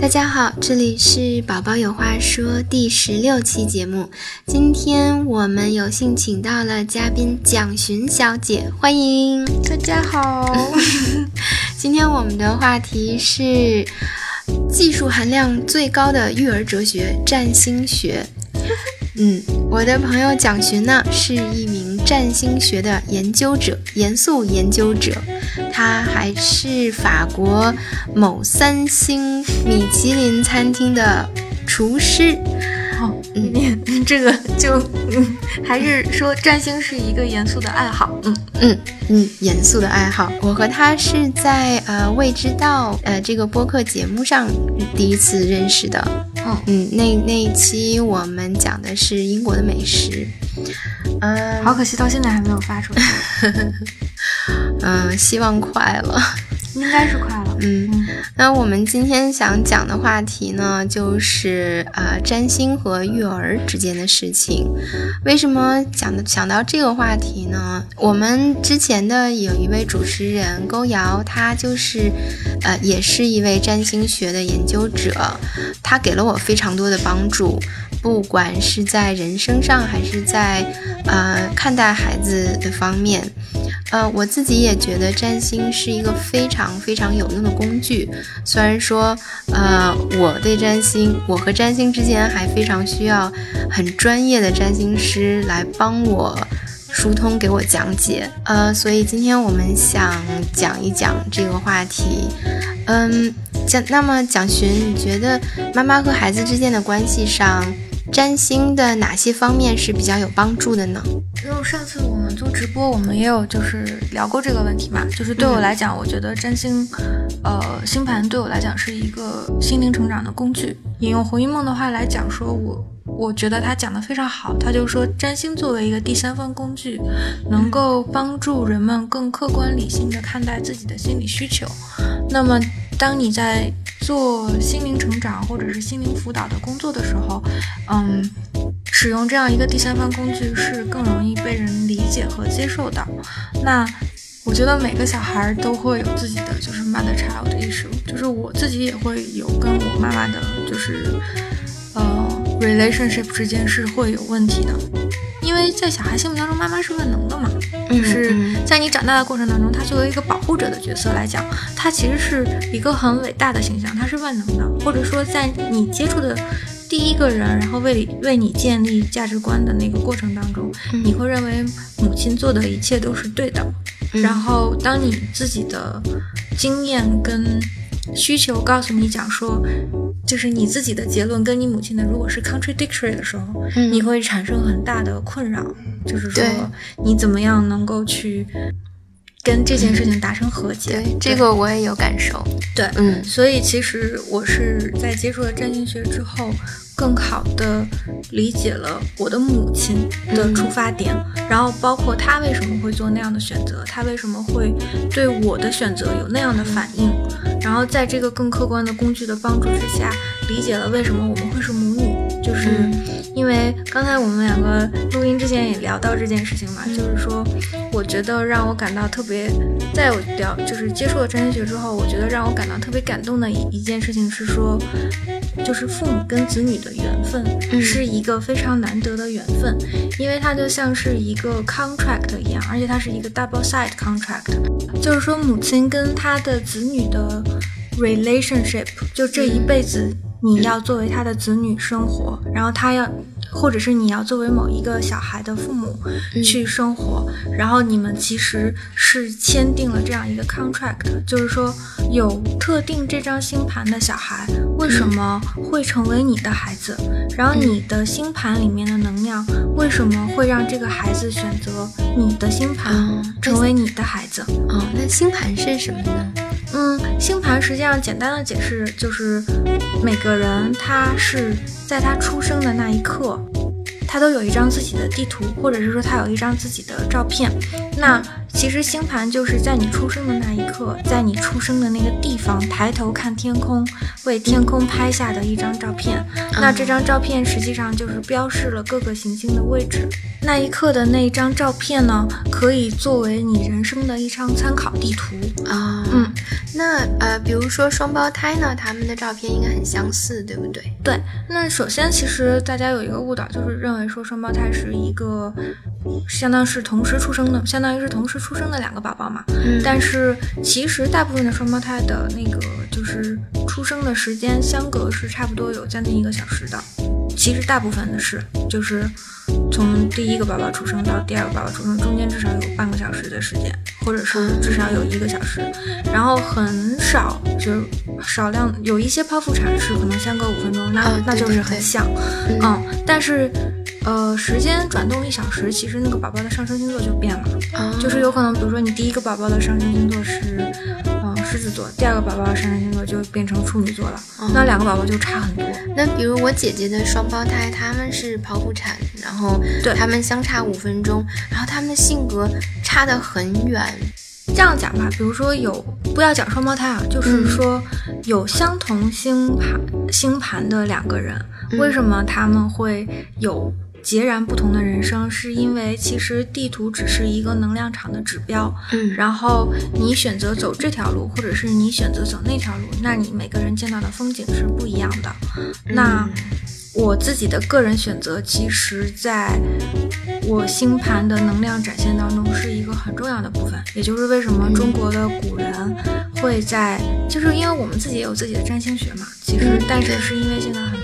大家好，这里是宝宝有话说第十六期节目。今天我们有幸请到了嘉宾蒋寻小姐，欢迎大家好。今天我们的话题是技术含量最高的育儿哲学——占星学。嗯，我的朋友蒋寻呢，是一名占星学的研究者，严肃研究者。他还是法国某三星米其林餐厅的厨师。哦，嗯，这个就嗯，还是说占星是一个严肃的爱好。嗯嗯嗯，严肃的爱好。我和他是在呃未知道呃这个播客节目上第一次认识的。嗯，那那一期我们讲的是英国的美食，嗯，好可惜到现在还没有发出来，嗯，希望快了。应该是快了，嗯，那我们今天想讲的话题呢，就是呃占星和育儿之间的事情。为什么讲的想到这个话题呢？我们之前的有一位主持人勾瑶，他就是呃也是一位占星学的研究者，他给了我非常多的帮助，不管是在人生上还是在呃看待孩子的方面。呃，我自己也觉得占星是一个非常非常有用的工具。虽然说，呃，我对占星，我和占星之间还非常需要很专业的占星师来帮我疏通，给我讲解。呃，所以今天我们想讲一讲这个话题。嗯，讲那么蒋寻，你觉得妈妈和孩子之间的关系上？占星的哪些方面是比较有帮助的呢？因为上次我们做直播，我们也有就是聊过这个问题嘛。就是对我来讲，我觉得占星，呃，星盘对我来讲是一个心灵成长的工具。引用红一梦的话来讲，说我我觉得他讲的非常好。他就说，占星作为一个第三方工具，能够帮助人们更客观理性的看待自己的心理需求。那么，当你在做心灵成长或者是心灵辅导的工作的时候，嗯，使用这样一个第三方工具是更容易被人理解和接受的。那我觉得每个小孩都会有自己的就是 mother child issue，就是我自己也会有跟我妈妈的，就是呃 relationship 之间是会有问题的。因为在小孩心目当中，妈妈是万能的嘛，就是在你长大的过程当中，他作为一个保护者的角色来讲，他其实是一个很伟大的形象，他是万能的，或者说在你接触的第一个人，然后为为你建立价值观的那个过程当中，你会认为母亲做的一切都是对的，然后当你自己的经验跟需求告诉你讲说。就是你自己的结论跟你母亲的如果是 contradictory 的时候，你会产生很大的困扰。就是说，你怎么样能够去跟这件事情达成和解？对，这个我也有感受。对，嗯，所以其实我是在接触了占星学之后。更好的理解了我的母亲的出发点，然后包括她为什么会做那样的选择，她为什么会对我的选择有那样的反应，然后在这个更客观的工具的帮助之下，理解了为什么我们会是母女，就是因为刚才我们两个录音之前也聊到这件事情嘛，就是说，我觉得让我感到特别，在我了就是接触了占星学之后，我觉得让我感到特别感动的一一件事情是说。就是父母跟子女的缘分是一个非常难得的缘分，因为它就像是一个 contract 一样，而且它是一个 double side contract，就是说母亲跟他的子女的 relationship，就这一辈子你要作为他的子女生活，然后他要。或者是你要作为某一个小孩的父母去生活，然后你们其实是签订了这样一个 contract，就是说有特定这张星盘的小孩为什么会成为你的孩子，然后你的星盘里面的能量为什么会让这个孩子选择你的星盘成为你的孩子？哦，那星盘是什么呢？嗯，星盘实际上简单的解释就是每个人他是。在他出生的那一刻，他都有一张自己的地图，或者是说他有一张自己的照片。那其实星盘就是在你出生的那一刻，在你出生的那个地方，抬头看天空，为天空拍下的一张照片。那这张照片实际上就是标示了各个行星的位置。那一刻的那一张照片呢，可以作为你人生的一张参考地图啊。嗯，那呃，比如说双胞胎呢，他们的照片应该很相似，对不对？对。那首先，其实大家有一个误导，就是认为说双胞胎是一个。相当是同时出生的，相当于是同时出生的两个宝宝嘛。嗯。但是其实大部分的双胞胎的那个就是出生的时间相隔是差不多有将近一个小时的。其实大部分的是，就是从第一个宝宝出生到第二个宝宝出生中间至少有半个小时的时间，或者是至少有一个小时。然后很少就是少量有一些剖腹产是可能相隔五分钟，那那就是很像。嗯。但是。呃，时间转动一小时，其实那个宝宝的上升星座就变了，就是有可能，比如说你第一个宝宝的上升星座是，嗯，狮子座，第二个宝宝的上升星座就变成处女座了，那两个宝宝就差很多。那比如我姐姐的双胞胎，他们是剖腹产，然后对他们相差五分钟，然后他们的性格差得很远。这样讲吧，比如说有不要讲双胞胎啊，就是说有相同星盘星盘的两个人，为什么他们会有？截然不同的人生，是因为其实地图只是一个能量场的指标。嗯，然后你选择走这条路，或者是你选择走那条路，那你每个人见到的风景是不一样的。那我自己的个人选择，其实在我星盘的能量展现当中是一个很重要的部分。也就是为什么中国的古人会在，就是因为我们自己也有自己的占星学嘛。其实，但是是因为现在很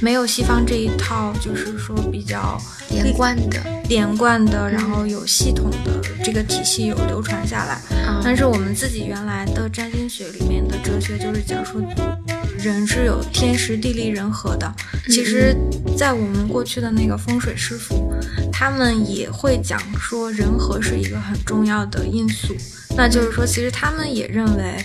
没有西方这一套，就是说比较连贯的、连贯的，然后有系统的这个体系有流传下来。但是我们自己原来的占星学里面的哲学就是讲说，人是有天时地利人和的。其实，在我们过去的那个风水师傅，他们也会讲说人和是一个很重要的因素。那就是说，其实他们也认为。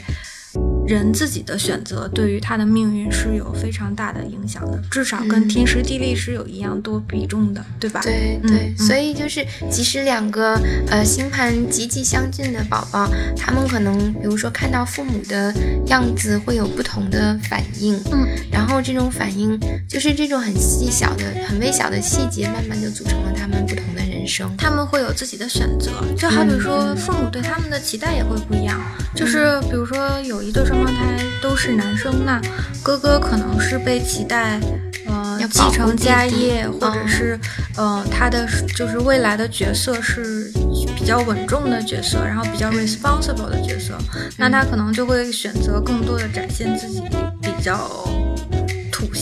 人自己的选择对于他的命运是有非常大的影响的，至少跟天时地利是有一样多比重的，对吧？对对，所以就是即使两个呃星盘极其相近的宝宝，他们可能比如说看到父母的样子会有不同的反应，嗯，然后这种反应就是这种很细小的、很微小的细节，慢慢就组成了他们不同的人生。他们会有自己的选择，就好比说父母对他们的期待也会不一样，就是比如说有一对双。双胞胎都是男生，那哥哥可能是被期待，呃，继承家业，或者是，呃，他的就是未来的角色是比较稳重的角色，然后比较 responsible 的角色，那他可能就会选择更多的展现自己比较。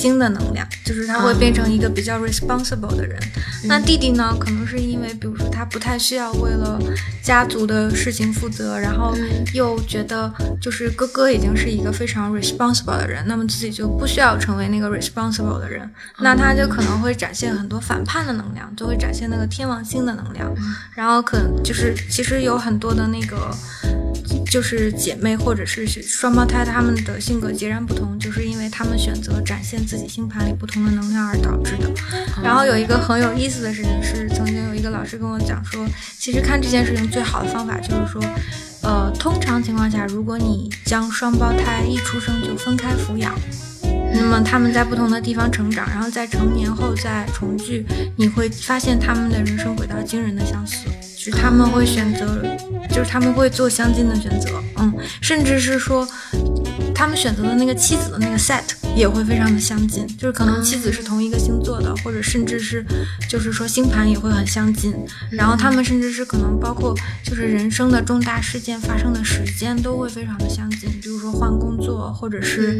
土星的能量，就是他会变成一个比较 responsible 的人。那弟弟呢，可能是因为，比如说他不太需要为了家族的事情负责，然后又觉得就是哥哥已经是一个非常 responsible 的人，那么自己就不需要成为那个 responsible 的人，那他就可能会展现很多反叛的能量，就会展现那个天王星的能量。然后可就是其实有很多的那个。就是姐妹或者是双胞胎，他们的性格截然不同，就是因为他们选择展现自己星盘里不同的能量而导致的。然后有一个很有意思的事情是，曾经有一个老师跟我讲说，其实看这件事情最好的方法就是说，呃，通常情况下，如果你将双胞胎一出生就分开抚养。那么他们在不同的地方成长，然后在成年后再重聚，你会发现他们的人生轨道惊人的相似，就是他们会选择，就是他们会做相近的选择，嗯，甚至是说。他们选择的那个妻子的那个 set 也会非常的相近，就是可能妻子是同一个星座的，或者甚至是，就是说星盘也会很相近。然后他们甚至是可能包括就是人生的重大事件发生的时间都会非常的相近，比如说换工作，或者是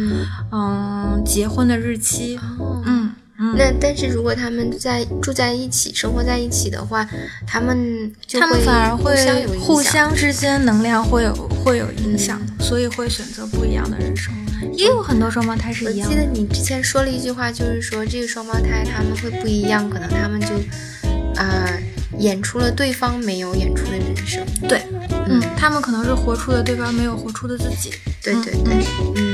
嗯结婚的日期，嗯。那但是如果他们在住在一起，生活在一起的话，他们他们反而会互相之间能量会有会有影响，所以会选择不一样的人生。也有很多双胞胎是一样。我记得你之前说了一句话，就是说这个双胞胎他们会不一样，可能他们就呃演出了对方没有演出的人生。对，嗯，他们可能是活出了对方没有活出的自己。对对对，嗯。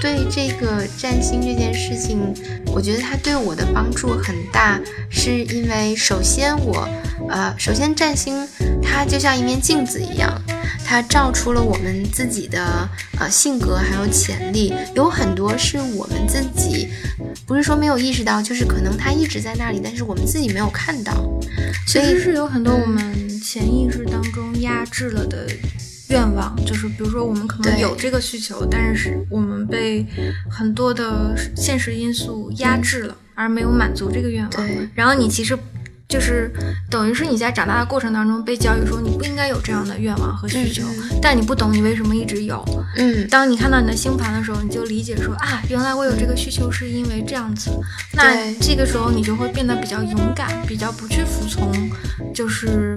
对这个占星这件事情，我觉得它对我的帮助很大，是因为首先我，呃，首先占星它就像一面镜子一样，它照出了我们自己的呃性格还有潜力，有很多是我们自己不是说没有意识到，就是可能它一直在那里，但是我们自己没有看到，所以是有很多我们潜意识当中压制了的。愿望就是，比如说我们可能有这个需求，但是我们被很多的现实因素压制了，而没有满足这个愿望。然后你其实就是等于是你在长大的过程当中被教育说你不应该有这样的愿望和需求，但你不懂你为什么一直有。嗯。当你看到你的星盘的时候，你就理解说啊，原来我有这个需求是因为这样子。那这个时候你就会变得比较勇敢，比较不去服从，就是。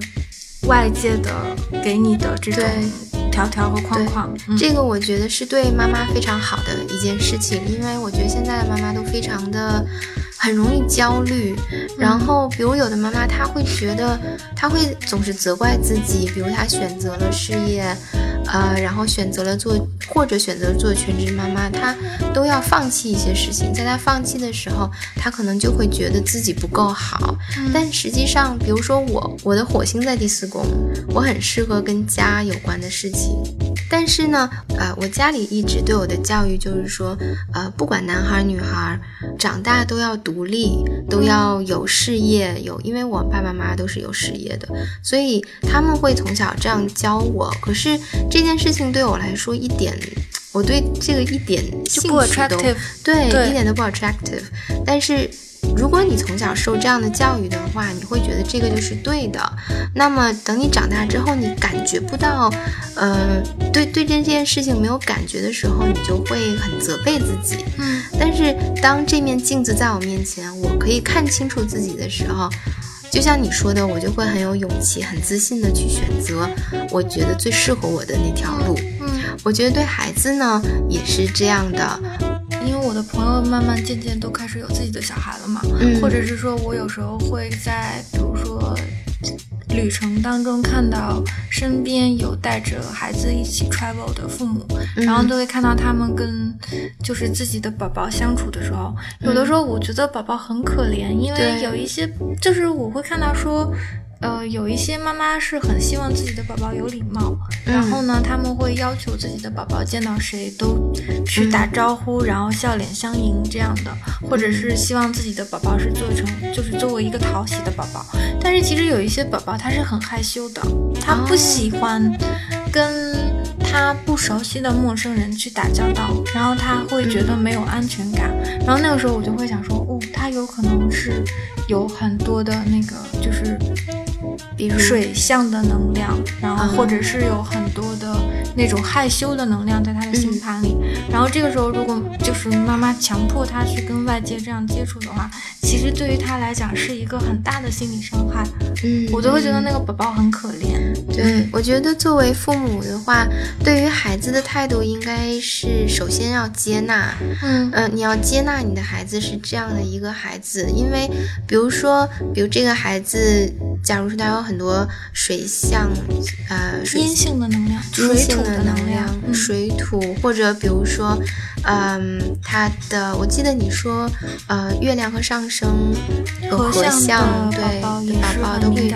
外界的给你的这种条条和框框，这个我觉得是对妈妈非常好的一件事情，因为我觉得现在的妈妈都非常的。很容易焦虑，然后比如有的妈妈，她会觉得，她会总是责怪自己，比如她选择了事业，呃，然后选择了做或者选择做全职妈妈，她都要放弃一些事情，在她放弃的时候，她可能就会觉得自己不够好。但实际上，比如说我，我的火星在第四宫，我很适合跟家有关的事情。但是呢，呃，我家里一直对我的教育就是说，呃，不管男孩女孩，长大都要独立，都要有事业，有，因为我爸爸妈妈都是有事业的，所以他们会从小这样教我。可是这件事情对我来说一点，我对这个一点兴趣都对，一点都不 attractive。但是。如果你从小受这样的教育的话，你会觉得这个就是对的。那么等你长大之后，你感觉不到，呃，对对这件事情没有感觉的时候，你就会很责备自己。嗯。但是当这面镜子在我面前，我可以看清楚自己的时候，就像你说的，我就会很有勇气、很自信的去选择我觉得最适合我的那条路。嗯。我觉得对孩子呢也是这样的。因为我的朋友慢慢渐渐都开始有自己的小孩了嘛，或者是说我有时候会在比如说旅程当中看到身边有带着孩子一起 travel 的父母，然后都会看到他们跟就是自己的宝宝相处的时候，有的时候我觉得宝宝很可怜，因为有一些就是我会看到说。呃，有一些妈妈是很希望自己的宝宝有礼貌，然后呢，他们会要求自己的宝宝见到谁都去打招呼，然后笑脸相迎这样的，或者是希望自己的宝宝是做成就是作为一个讨喜的宝宝。但是其实有一些宝宝他是很害羞的，他不喜欢跟他不熟悉的陌生人去打交道，然后他会觉得没有安全感。然后那个时候我就会想说，哦，他有可能是有很多的那个就是。比如水象的能量，然后或者是有很多的那种害羞的能量在他的星盘里，然后这个时候如果就是妈妈强迫他去跟外界这样接触的话，其实对于他来讲是一个很大的心理伤害。嗯，我都会觉得那个宝宝很可怜。对，我觉得作为父母的话，对于孩子的态度应该是首先要接纳。嗯呃，你要接纳你的孩子是这样的一个孩子，因为比如说，比如这个孩子，假如说他有很多水象，呃，阴性的能量，阴性的能量，水土，或者比如说，嗯，他的，我记得你说，呃，月亮和上升合相，对，宝宝都会，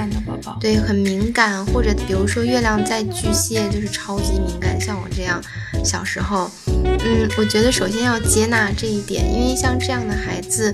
对，很敏感，或者比如说月亮在巨蟹就是超级敏感，像我这样，小时候，嗯，我觉得首先要接纳这一点，因为像这样的孩子，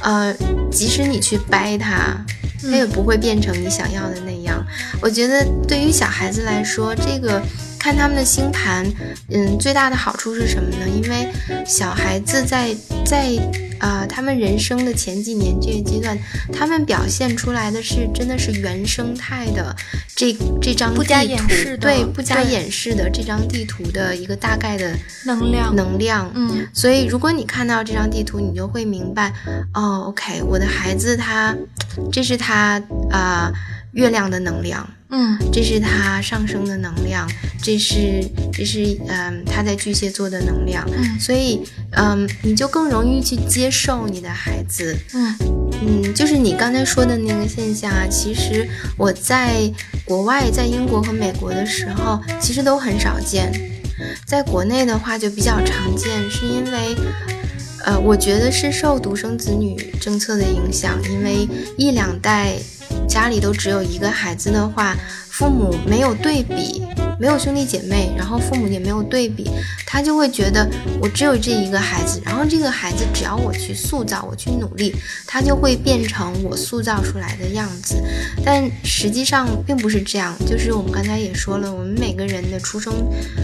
呃，即使你去掰他。他也不会变成你想要的那样。我觉得对于小孩子来说，这个看他们的星盘，嗯，最大的好处是什么呢？因为小孩子在在。啊，他们人生的前几年这个阶段，他们表现出来的是真的是原生态的这这张地图，对，不加掩饰的这张地图的一个大概的能量能量。嗯，所以如果你看到这张地图，你就会明白，哦，OK，我的孩子他，这是他啊。月亮的能量，嗯，这是他上升的能量，这是这是嗯他在巨蟹座的能量，嗯，所以嗯你就更容易去接受你的孩子，嗯。嗯，就是你刚才说的那个现象啊，其实我在国外，在英国和美国的时候，其实都很少见。在国内的话就比较常见，是因为，呃，我觉得是受独生子女政策的影响，因为一两代家里都只有一个孩子的话，父母没有对比。没有兄弟姐妹，然后父母也没有对比，他就会觉得我只有这一个孩子，然后这个孩子只要我去塑造，我去努力，他就会变成我塑造出来的样子。但实际上并不是这样，就是我们刚才也说了，我们每个人的出生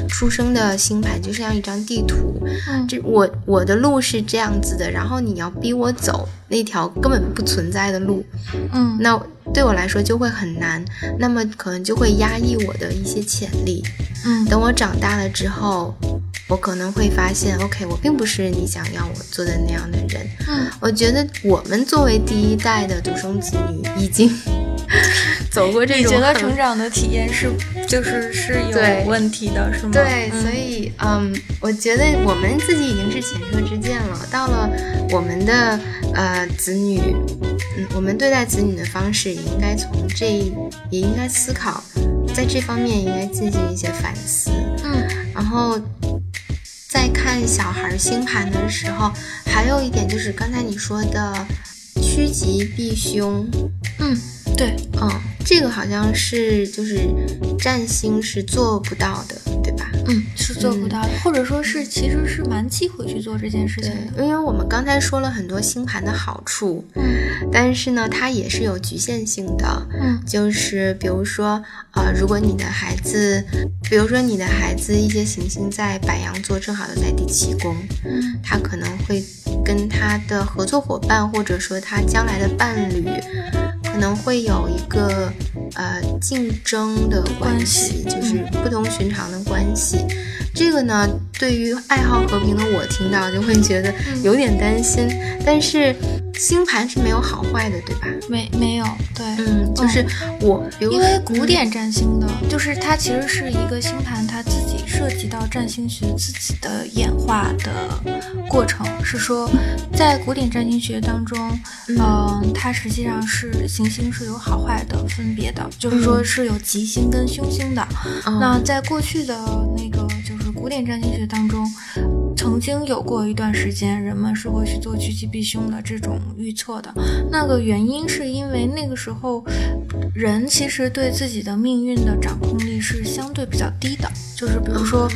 出生的星盘就像一张地图，这我我的路是这样子的，然后你要逼我走那条根本不存在的路，嗯，那。对我来说就会很难，那么可能就会压抑我的一些潜力。嗯，等我长大了之后，我可能会发现，OK，我并不是你想要我做的那样的人。嗯，我觉得我们作为第一代的独生子女，已经 走过这种。你觉得成长的体验是就是是有问题的，是吗？对，所以嗯，我觉得我们自己已经是前车之鉴了。到了我们的呃子女。嗯，我们对待子女的方式也应该从这，也应该思考，在这方面应该进行一些反思。嗯，然后在看小孩星盘的时候，还有一点就是刚才你说的趋吉避凶。嗯，对，嗯，这个好像是就是占星是做不到的。对吧？嗯，是做不到的，或者说是其实是蛮忌讳去做这件事情的，因为我们刚才说了很多星盘的好处，嗯，但是呢，它也是有局限性的，嗯，就是比如说，呃，如果你的孩子，比如说你的孩子一些行星在白羊座，正好又在第七宫，嗯，他可能会跟他的合作伙伴，或者说他将来的伴侣。可能会有一个呃竞争的关系，就是不同寻常的关系。这个呢，对于爱好和平的我听到就会觉得有点担心。但是星盘是没有好坏的，对吧？没没有，对，嗯，就是我，因为古典占星的，就是它其实是一个星盘，它自己涉及到占星学自己的演化的过程。是说，在古典占星学当中，嗯，它实际上是行星是有好坏的分别的，就是说是有吉星跟凶星的。那在过去的那个就是。古典占星学当中，曾经有过一段时间，人们是会去做趋吉避凶的这种预测的。那个原因是因为那个时候，人其实对自己的命运的掌控力是相对比较低的。就是比如说，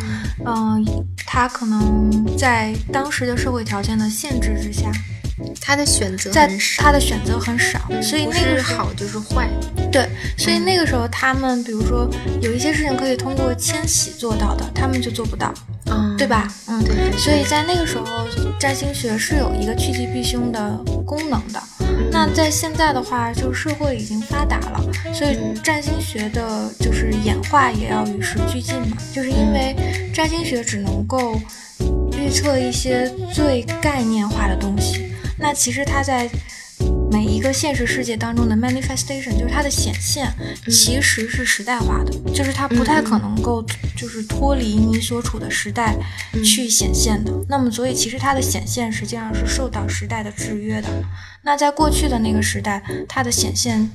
嗯，他可能在当时的社会条件的限制之下。他的选择在他的选择很少，所以那个好就是坏。对，所以那个时候他们，比如说有一些事情可以通过迁徙做到的，他们就做不到，嗯，对吧？嗯，对。所以在那个时候，占星学是有一个趋吉避凶的功能的。那在现在的话，就是社会已经发达了，所以占星学的就是演化也要与时俱进嘛。就是因为占星学只能够预测一些最概念化的东西。那其实它在每一个现实世界当中的 manifestation，就是它的显现，其实是时代化的，就是它不太可能够就是脱离你所处的时代去显现的。那么，所以其实它的显现实际上是受到时代的制约的。那在过去的那个时代，它的显现，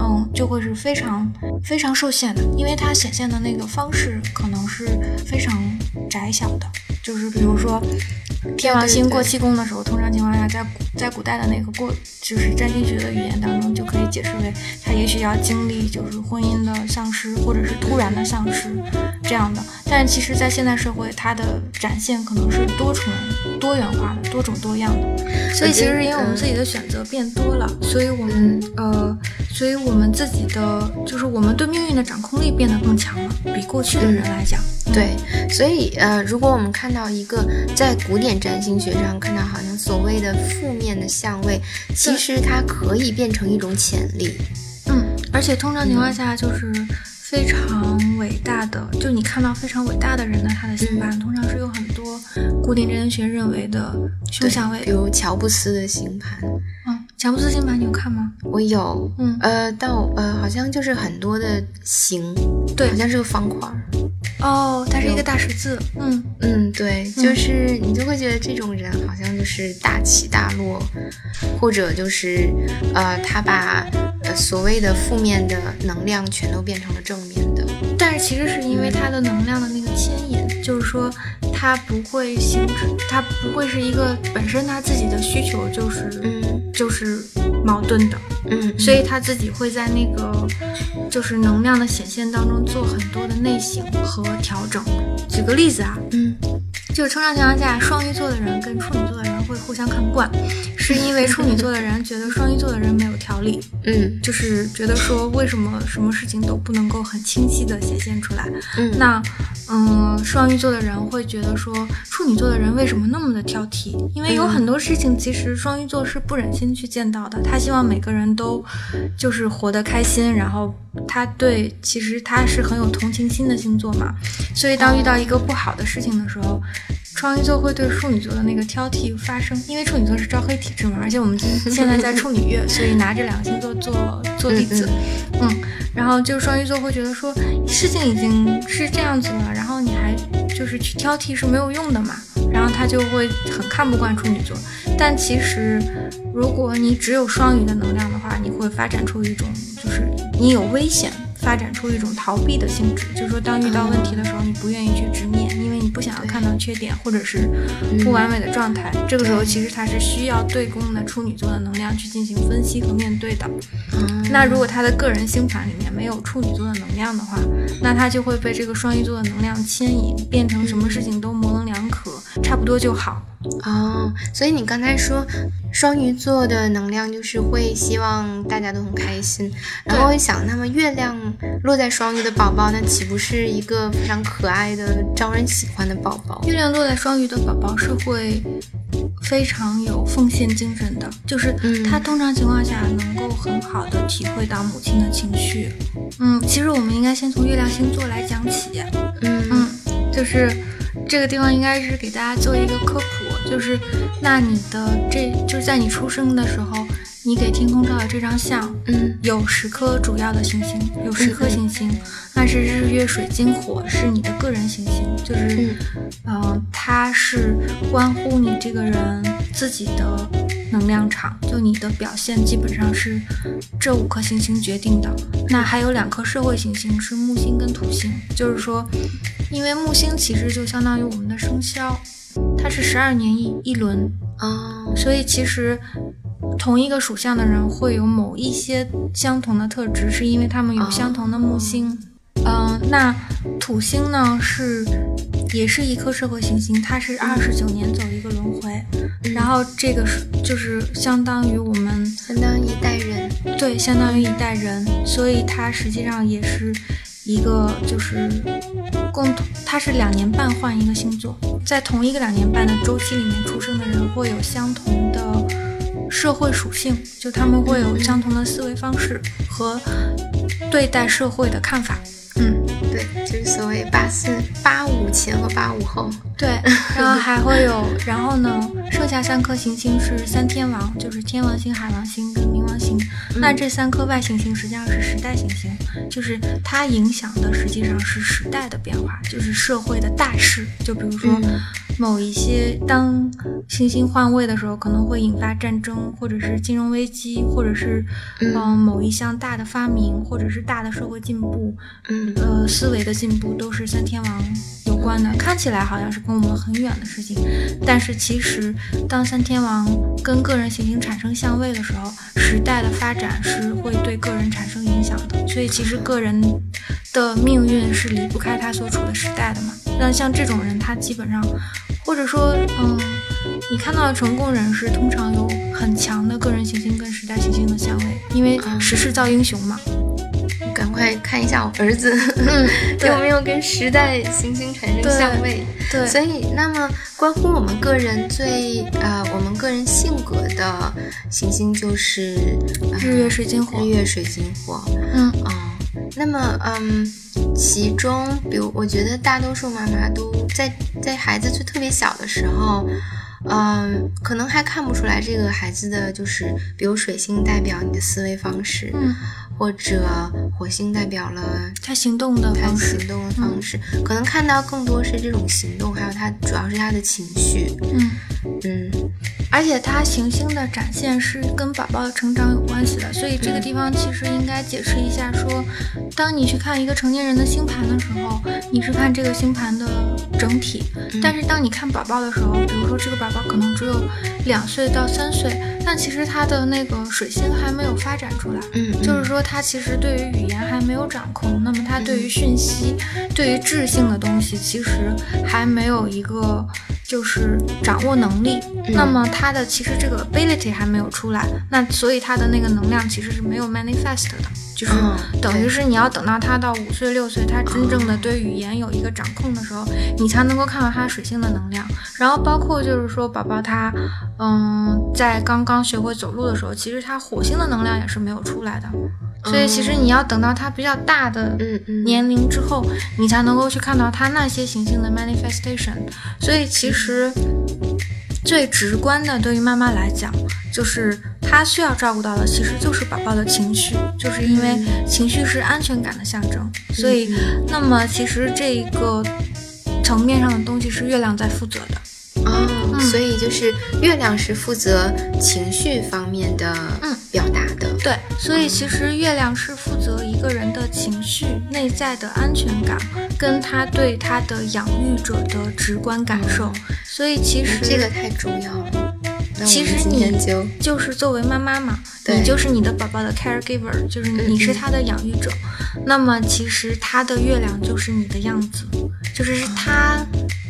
嗯，就会是非常非常受限的，因为它显现的那个方式可能是非常窄小的，就是比如说。天王星过七宫的时候，通常情况下，在古在古代的那个过，就是占星学的语言当中，就可以解释为他也许要经历就是婚姻的丧失，或者是突然的丧失这样的。但是其实，在现代社会，它的展现可能是多重、多元化的、多种多样的。所以，其实是因为我们自己的选择变多了，所以我们呃，所以我们自己的就是我们对命运的掌控力变得更强了，比过去的人来讲。对，所以呃，如果我们看到一个在古典占星学上看到好像所谓的负面的相位，其实它可以变成一种潜力。嗯，而且通常情况下就是非常伟大的，就你看到非常伟大的人的他的星盘，通常是有很多古典占星学认为的凶相位，比如乔布斯的星盘。嗯，乔布斯星盘你有看吗？我有。嗯，呃，到呃，好像就是很多的形，对，好像是个方块。哦，它是一个大十字。嗯嗯，对，就是你就会觉得这种人好像就是大起大落，或者就是呃，他把呃所谓的负面的能量全都变成了正面的。但是其实是因为他的能量的那个牵引。就是说他不会形成，他不会是一个本身他自己的需求就是嗯就是矛盾的，嗯，所以他自己会在那个就是能量的显现当中做很多的内省和调整。举个例子啊，嗯就是通常情况下，双鱼座的人跟处女座的人会互相看不惯，是因为处女座的人觉得双鱼座的人没有条理，嗯就是觉得说为什么什么事情都不能够很清晰的显现出来。嗯，那，嗯，双鱼座的人会觉得说，处女座的人为什么那么的挑剔？因为有很多事情，其实双鱼座是不忍心去见到的。他希望每个人都就是活得开心，然后他对，其实他是很有同情心的星座嘛。所以当遇到一个不好的事情的时候，双鱼座会对处女座的那个挑剔发生，因为处女座是招黑体质嘛，而且我们今 现在在处女月，所以拿这两个星座做做例子，嗯，然后就是双鱼座会觉得说，事情已经是这样子了，然后你还就是去挑剔是没有用的嘛，然后他就会很看不惯处女座。但其实，如果你只有双鱼的能量的话，你会发展出一种就是你有危险。发展出一种逃避的性质，就是说，当遇到问题的时候，你不愿意去直面，你不想要看到缺点或者是不完美的状态。这个时候，其实他是需要对宫的处女座的能量去进行分析和面对的。那如果他的个人星盘里面没有处女座的能量的话，那他就会被这个双鱼座的能量牵引，变成什么事情都模棱两可，差不多就好。哦，所以你刚才说双鱼座的能量就是会希望大家都很开心，然后会想，那么月亮落在双鱼的宝宝，那岂不是一个非常可爱的、招人喜欢的宝宝？月亮落在双鱼的宝宝是会非常有奉献精神的，就是他通常情况下能够很好的体会到母亲的情绪。嗯，其实我们应该先从月亮星座来讲起。嗯嗯，就是这个地方应该是给大家做一个科普，就是那你的这就是在你出生的时候，你给天空照的这张相，嗯。有十颗主要的行星，有十颗行星，那是日月水金火，是你的个人行星，就是，呃，它是关乎你这个人自己的能量场，就你的表现基本上是这五颗行星决定的。那还有两颗社会行星是木星跟土星，就是说，因为木星其实就相当于我们的生肖，它是十二年一一轮，哦，所以其实同一个属相的人会有某一些相同的特质，是因为他们有相同的木星。嗯、那土星呢是也是一颗社会行星，它是二十九年走一个轮回，然后这个是就是相当于我们相当于一代人。对，相当于一代人，所以它实际上也是一个就是共同，它是两年半换一个星座，在同一个两年半的周期里面出生的人会有相同的社会属性，就他们会有相同的思维方式和对待社会的看法。嗯，对，就是所谓八四八五前和八五后。对，然后还会有，然后呢，剩下三颗行星是三天王，就是天王星、海王星跟冥王星。那这三颗外行星实际上是时代行星，就是它影响的实际上是时代的变化，就是社会的大事。就比如说嗯某一些当行星换位的时候，可能会引发战争，或者是金融危机，或者是嗯、呃某一项大的发明，或者是大的社会进步，嗯呃思维的进步都是三天王有关的，看起来好像是跟我们很远的事情，但是其实当三天王跟个人行星产生相位的时候，时代的发展是会对个人产生影响的，所以其实个人的命运是离不开他所处的时代的嘛。那像这种人，他基本上，或者说，嗯，你看到的成功人士通常有很强的个人行星跟时代行星的相位，因为嗯时势造英雄嘛。赶快看一下我儿子、嗯，有没有跟时代行星产生相位。对，所以，那么关乎我们个人最呃，我们个人性格的行星就是、呃、日月水金火日月水金火。嗯哦，那么嗯，其中比如我觉得大多数妈妈都在在孩子就特别小的时候。嗯，可能还看不出来这个孩子的就是，比如水星代表你的思维方式，嗯，或者火星代表了他行动的方式行，动的方式，可能看到更多是这种行动，还有他主要是他的情绪。嗯，嗯。而且他行星的展现是跟宝宝的成长有关系的，所以这个地方其实应该解释一下说，当你去看一个成年人的星盘的时候，你是看这个星盘的整体。但是当你看宝宝的时候，比如说这个宝宝可能只有两岁到三岁，但其实他的那个水星还没有发展出来，嗯，就是说他其实对于语言还没有掌控，那么他对于讯息、对于智性的东西其实还没有一个就是掌握能力，那么他的其实这个 ability 还没有出来，那所以他的那个能量其实是没有 manifest 的。就是等于是你要等到他到五岁六岁，他真正的对语言有一个掌控的时候，你才能够看到他水星的能量。然后包括就是说宝宝他，嗯，在刚刚学会走路的时候，其实他火星的能量也是没有出来的。所以其实你要等到他比较大的年龄之后，你才能够去看到他那些行星的 manifestation。所以其实。最直观的，对于妈妈来讲，就是她需要照顾到的，其实就是宝宝的情绪，就是因为情绪是安全感的象征。所以，那么其实这一个层面上的东西是月亮在负责的。哦，所以就是月亮是负责情绪方面的表达的。对，所以其实月亮是负责一个人的情绪、内在的安全感，跟他对他的养育者的直观感受。所以其实这个太重要了。其实你就是作为妈妈嘛，你就是你的宝宝的 caregiver，就是你是他的养育者。那么其实他的月亮就是你的样子，就是他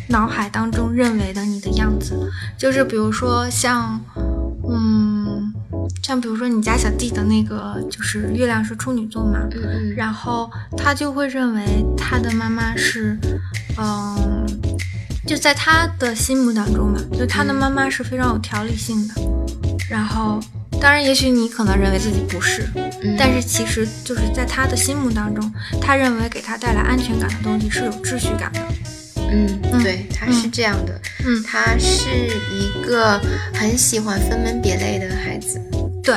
脑海当中认为的你的样子。就是比如说像，嗯，像比如说你家小弟的那个，就是月亮是处女座嘛，然后他就会认为他的妈妈是，嗯。就在他的心目当中嘛，就他的妈妈是非常有条理性的。然后，当然，也许你可能认为自己不是，但是其实就是在他的心目当中，他认为给他带来安全感的东西是有秩序感的。嗯，对，他是这样的。嗯，他是一个很喜欢分门别类的孩子。对。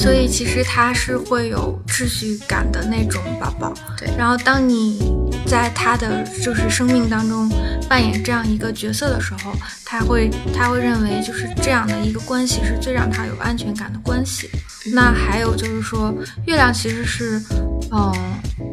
所以其实他是会有秩序感的那种宝宝，对。然后当你在他的就是生命当中扮演这样一个角色的时候，他会他会认为就是这样的一个关系是最让他有安全感的关系。那还有就是说，月亮其实是，嗯，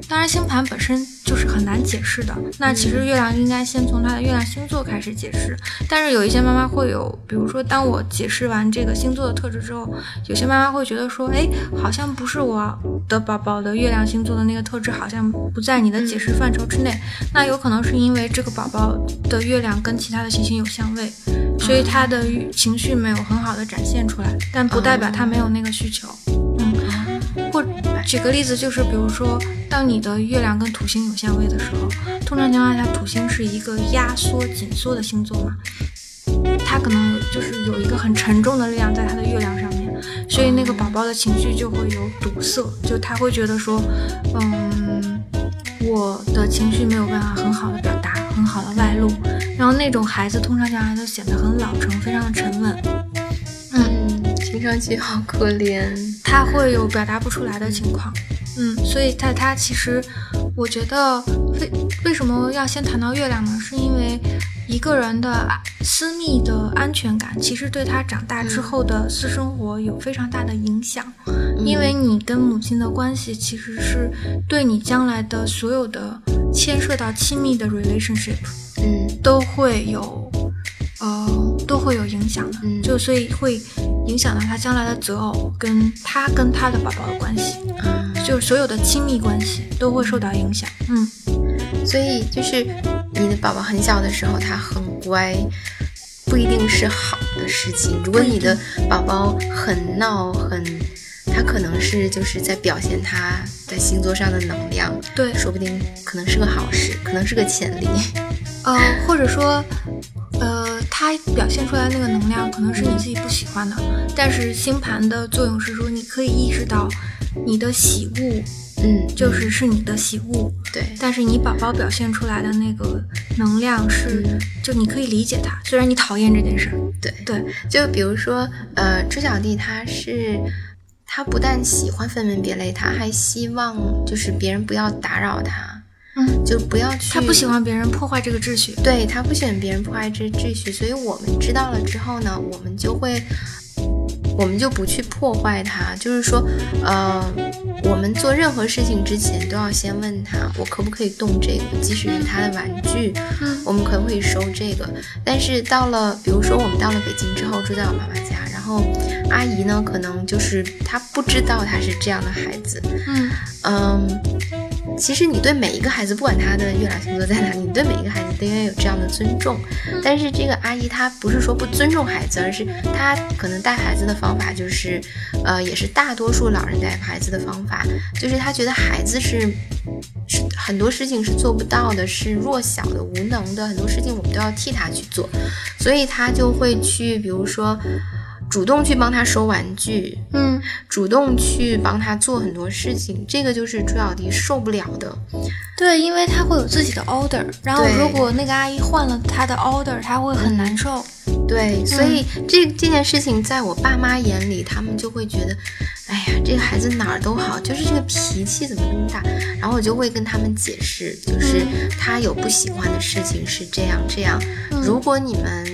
当然星盘本身就是很难解释的。那其实月亮应该先从它的月亮星座开始解释。但是有一些妈妈会有，比如说当我解释完这个星座的特质之后，有些妈妈会觉得说，哎，好像不是我的宝宝的月亮星座的那个特质，好像不在你的解释范畴之内。那有可能是因为这个宝宝的月亮跟其他的行星有相位。所以他的情绪没有很好的展现出来，但不代表他没有那个需求。举个例子，就是比如说，当你的月亮跟土星有相位的时候，通常情况下，土星是一个压缩紧缩的星座嘛，他可能就是有一个很沉重的力量在他的月亮上面，所以那个宝宝的情绪就会有堵塞，就他会觉得说，嗯，我的情绪没有办法很好的表达，很好的外露。然后那种孩子通常情况下都显得很老成，非常的沉稳。嗯，听上去好可怜。他会有表达不出来的情况。嗯，所以在他其实，我觉得为为什么要先谈到月亮呢？是因为一个人的私密的安全感，其实对他长大之后的私生活有非常大的影响。因为你跟母亲的关系，其实是对你将来的所有的牵涉到亲密的 relationship。嗯，都会有，呃，都会有影响的，嗯，就所以会影响到他将来的择偶，跟他跟他的宝宝的关系，嗯，就是所有的亲密关系都会受到影响，嗯，所以就是你的宝宝很小的时候，他很乖，不一定是好的事情。如果你的宝宝很闹，很，他可能是就是在表现他在星座上的能量，对，说不定可能是个好事，可能是个潜力。呃，或者说，呃，他表现出来那个能量可能是你自己不喜欢的，但是星盘的作用是说，你可以意识到你的喜恶，嗯，就是是你的喜恶，对。但是你宝宝表现出来的那个能量是，就你可以理解他，虽然你讨厌这件事儿，对对。就比如说，呃，朱小弟他是，他不但喜欢分门别类，他还希望就是别人不要打扰他。嗯，就不要去。他不喜欢别人破坏这个秩序，对他不喜欢别人破坏这秩序，所以我们知道了之后呢，我们就会，我们就不去破坏他。就是说，呃，我们做任何事情之前都要先问他，我可不可以动这个，即使是他的玩具，嗯我们可不可以收这个？但是到了，比如说我们到了北京之后，住在我妈妈家，然后阿姨呢，可能就是她不知道他是这样的孩子，嗯嗯，其实你对每一个孩子，不管他的月亮星座在哪里，你对每一个孩子都应该有这样的尊重。但是这个阿姨她不是说不尊重孩子，而是她可能带孩子的方法就是，呃，也是大多数老人带孩子的方法，就是她觉得孩子是是很多事情是做不到的，是弱小的、无能的，很多事情我们都要替他去做，所以她就会去，比如说。主动去帮他收玩具，嗯主动去帮他做很多事情，这个就是朱小迪受不了的。对，因为他会有自己的 order，然后如果那个阿姨换了他的 order，他会很难受。对，所以这这件事情在我爸妈眼里，他们就会觉得，哎呀，这个孩子哪儿都好，就是这个脾气怎么这么大？然后我就会跟他们解释，就是他有不喜欢的事情是这样这样。如果你们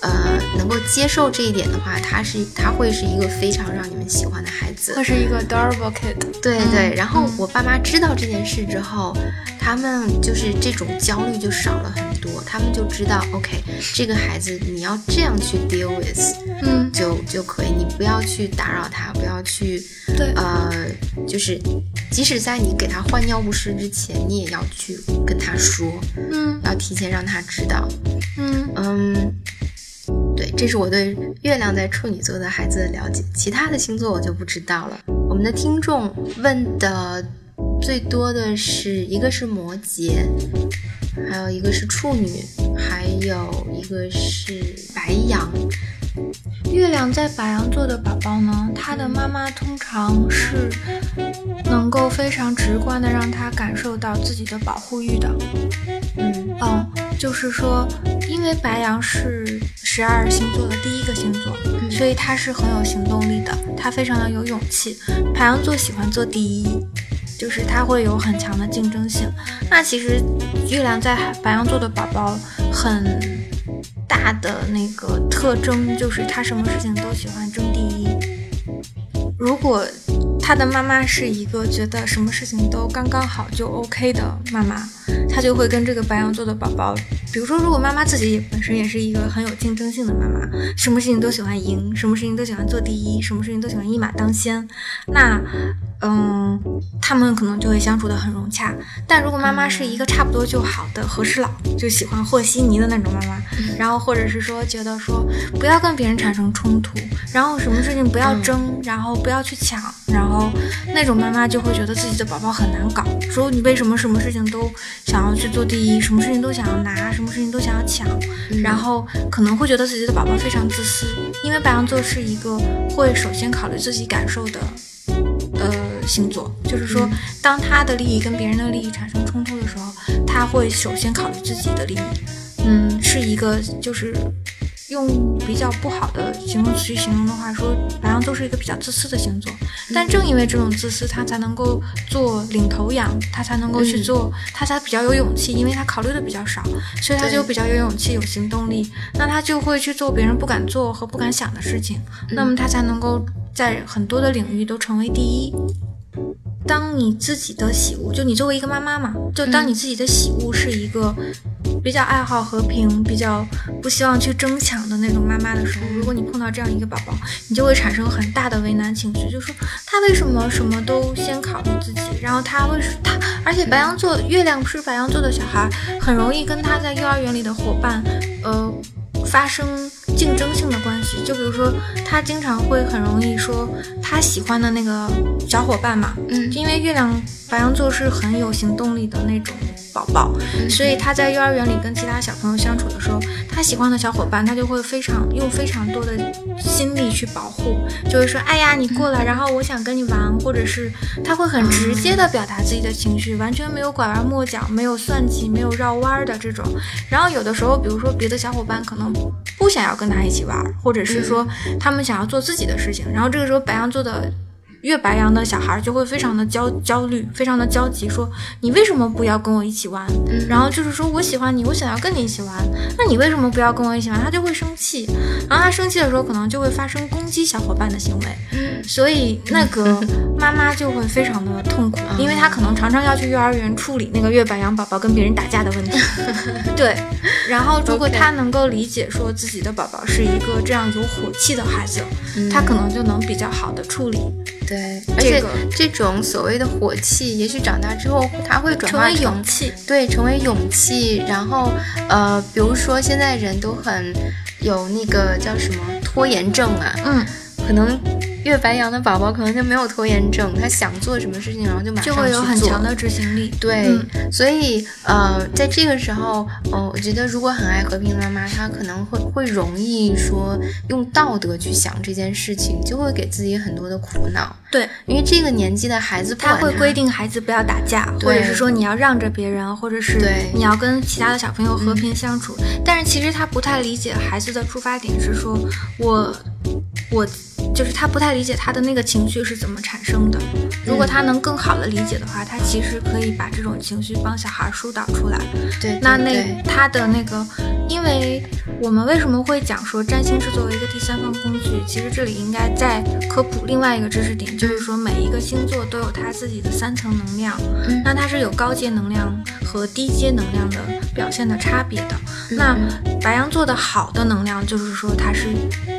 呃能够接受这一点的话，他是他会是一个非常让你们喜欢的孩子。会是一个 adorable kid。对对，然后我爸妈知道这件事之后，他们就是这种焦虑就少了很多，他们就知道，OK，这个孩子你要这样去 deal with，嗯，就就可以，你不要去打扰他，不要去，对呃，就是即使在你给他换尿不湿之前，你也要去跟他说，嗯要提前让他知道，嗯嗯。对，这是我对月亮在处女座的孩子的了解，其他的星座我就不知道了。我们的听众问的最多的是一个是摩羯，还有一个是处女，还有一个是白羊。月亮在白羊座的宝宝呢，他的妈妈通常是能够非常直观的让他感受到自己的保护欲的。嗯嗯，就是说，因为白羊是十二星座的第一个星座，所以他是很有行动力的，他非常的有勇气。白羊座喜欢做第一，就是他会有很强的竞争性。那其实月亮在白羊座的宝宝很大的那个特征就是他什么事情都喜欢争第一。如果他的妈妈是一个觉得什么事情都刚刚好就 OK 的妈妈，他就会跟这个白羊座的宝宝，比如说，如果妈妈自己本身也是一个很有竞争性的妈妈，什么事情都喜欢赢，什么事情都喜欢做第一，什么事情都喜欢一马当先，那，嗯，他们可能就会相处的很融洽。但如果妈妈是一个差不多就好的和事佬，就喜欢和稀泥的那种妈妈，然后或者是说觉得说不要跟别人产生冲突，然后什么事情不要争，然后不要去抢，然后那种妈妈就会觉得自己的宝宝很难搞，说你为什么什么事情都想要去做第一，什么事情都想要拿，什么事情都想要抢，然后可能会觉得自己的宝宝非常自私，因为白羊座是一个会首先考虑自己感受的。呃，星座就是说，当他的利益跟别人的利益产生冲突的时候，他会首先考虑自己的利益。嗯，是一个就是用比较不好的形容词去形容的话，说白羊座是一个比较自私的星座。但正因为这种自私，他才能够做领头羊，他才能够去做，他才比较有勇气，因为他考虑的比较少，所以他就比较有勇气、有行动力。那他就会去做别人不敢做和不敢想的事情，那么他才能够在很多的领域都成为第一。当你自己的喜恶，就你作为一个妈妈嘛，就当你自己的喜恶是一个比较爱好和平、比较不希望去争抢的那种妈妈的时候，如果你碰到这样一个宝宝，你就会产生很大的为难情绪，就说他为什么什么都先考虑自己，然后他为什他，而且白羊座月亮是白羊座的小孩，很容易跟他在幼儿园里的伙伴，呃。发生竞争性的关系，就比如说，他经常会很容易说他喜欢的那个小伙伴嘛，嗯。因为月亮白羊座是很有行动力的那种宝宝，所以他在幼儿园里跟其他小朋友相处的时候，他喜欢的小伙伴，他就会非常用非常多的心力去保护，就是说，哎呀，你过来，然后我想跟你玩，或者是他会很直接的表达自己的情绪，完全没有拐弯抹角，没有算计，没有绕弯儿的这种。然后有的时候，比如说别的小伙伴可能不想要跟他一起玩，或者是说他们想要做自己的事情，然后这个时候白羊座的月白羊的小孩就会非常的焦焦虑，非常的焦急，说你为什么不要跟我一起玩？然后就是说我喜欢你，我想要跟你一起玩，那你为什么不要跟我一起玩？他就会生气，然后他生气的时候可能就会发生攻击小伙伴的行为，所以那个妈妈就会非常的痛苦，因为她可能常常要去幼儿园处理那个月白羊宝宝跟别人打架的问题。对，然后如果他能够理解说自己的宝宝是一个这样有火气的孩子，他可能就能比较好的处理。对，而且这种所谓的火气，也许长大之后他会转化成勇气，对，成为勇气。然后，呃，比如说现在人都很有那个叫什么拖延症啊，嗯，可能。月白羊的宝宝可能就没有拖延症，他想做什么事情，然后就马上就会有很强的执行力。对，所以呃，在这个时候，呃，我觉得如果很爱和平的妈妈，她可能会会容易说用道德去想这件事情，就会给自己很多的苦恼。对，因为这个年纪的孩子，他会规定孩子不要打架，或者是说你要让着别人，或者是你要跟其他的小朋友和平相处。但是其实他不太理解孩子的出发点是说，我我。就是他不太理解他的那个情绪是怎么产生的。如果他能更好的理解的话，他其实可以把这种情绪帮小孩疏导出来。对，那那他的那个，因为我们为什么会讲说占星是作为一个第三方工具？其实这里应该再科普另外一个知识点，就是说每一个星座都有它自己的三层能量，那它是有高阶能量和低阶能量的表现的差别的。那白羊座的好的能量就是说它是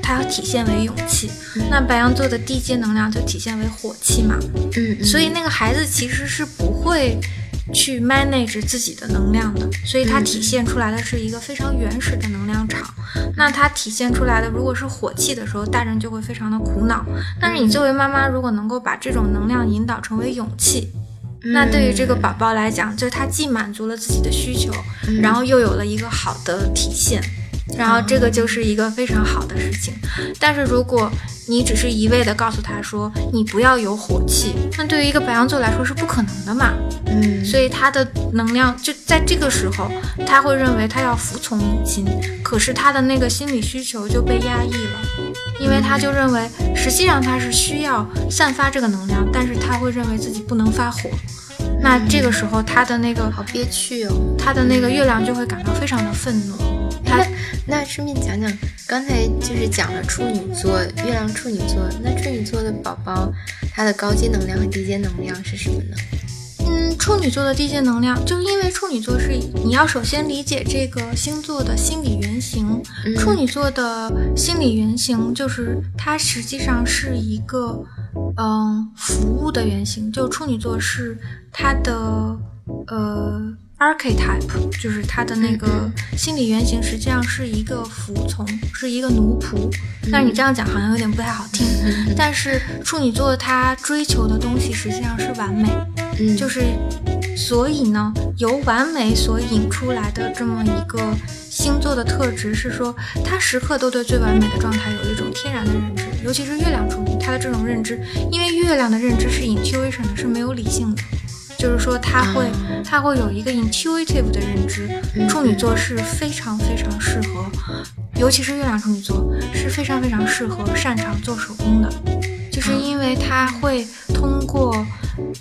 它要体现为勇气。那白羊座的低阶能量就体现为火气嘛，嗯，所以那个孩子其实是不会去 manage 自己的能量的，所以它体现出来的是一个非常原始的能量场。那它体现出来的如果是火气的时候，大人就会非常的苦恼。但是你作为妈妈，如果能够把这种能量引导成为勇气，那对于这个宝宝来讲，就是他既满足了自己的需求，然后又有了一个好的体现。然后这个就是一个非常好的事情，但是如果你只是一味的告诉他说你不要有火气，那对于一个白羊座来说是不可能的嘛。嗯，所以他的能量就在这个时候，他会认为他要服从母亲，可是他的那个心理需求就被压抑了，因为他就认为实际上他是需要散发这个能量，但是他会认为自己不能发火，那这个时候他的那个好憋屈哦，他的那个月亮就会感到非常的愤怒。那那顺便讲讲，刚才就是讲了处女座，月亮处女座。那处女座的宝宝，他的高阶能量和低阶能量是什么呢？嗯，处女座的低阶能量，就是因为处女座是你要首先理解这个星座的心理原型。处女座的心理原型就是它实际上是一个嗯服务的原型，就处女座是它的呃。Archetype 就是他的那个心理原型，实际上是一个服从，是一个奴仆。但是你这样讲好像有点不太好听。但是处女座他追求的东西实际上是完美，嗯，就是所以呢，由完美所引出来的这么一个星座的特质是说，他时刻都对最完美的状态有一种天然的认知，尤其是月亮处女，他的这种认知，因为月亮的认知是 intuition 的，是没有理性的。就是说，他会，他会有一个 intuitive 的认知。处女座是非常非常适合，尤其是月亮处女座是非常非常适合擅长做手工的，就是因为他会通过，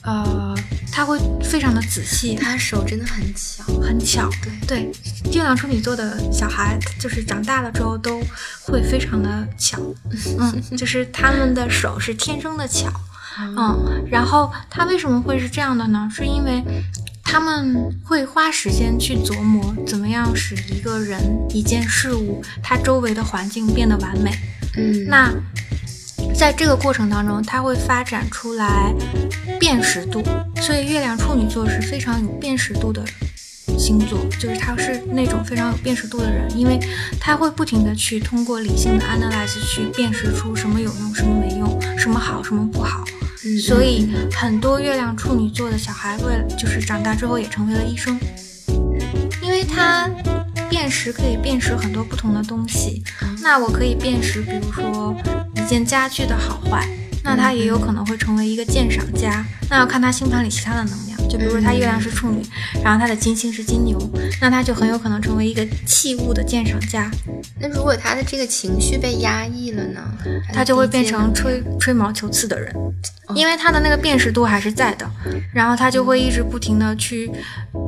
呃，他会非常的仔细，他手真的很巧，很巧。对对，月亮处女座的小孩，就是长大了之后都会非常的巧，嗯，就是他们的手是天生的巧。嗯，然后他为什么会是这样的呢？是因为他们会花时间去琢磨怎么样使一个人、一件事物、他周围的环境变得完美。嗯，那在这个过程当中，他会发展出来辨识度。所以，月亮处女座是非常有辨识度的星座，就是他是那种非常有辨识度的人，因为他会不停的去通过理性的 analyze 去辨识出什么有用，什么没用，什么好，什么不好。所以很多月亮处女座的小孩，为了就是长大之后也成为了医生，因为他辨识可以辨识很多不同的东西。那我可以辨识，比如说一件家具的好坏，那他也有可能会成为一个鉴赏家。那要看他星盘里其他的能力。就比如说他月亮是处女，然后他的金星是金牛，那他就很有可能成为一个器物的鉴赏家。那如果他的这个情绪被压抑了呢？他就会变成吹吹毛求疵的人，因为他的那个辨识度还是在的，然后他就会一直不停的去，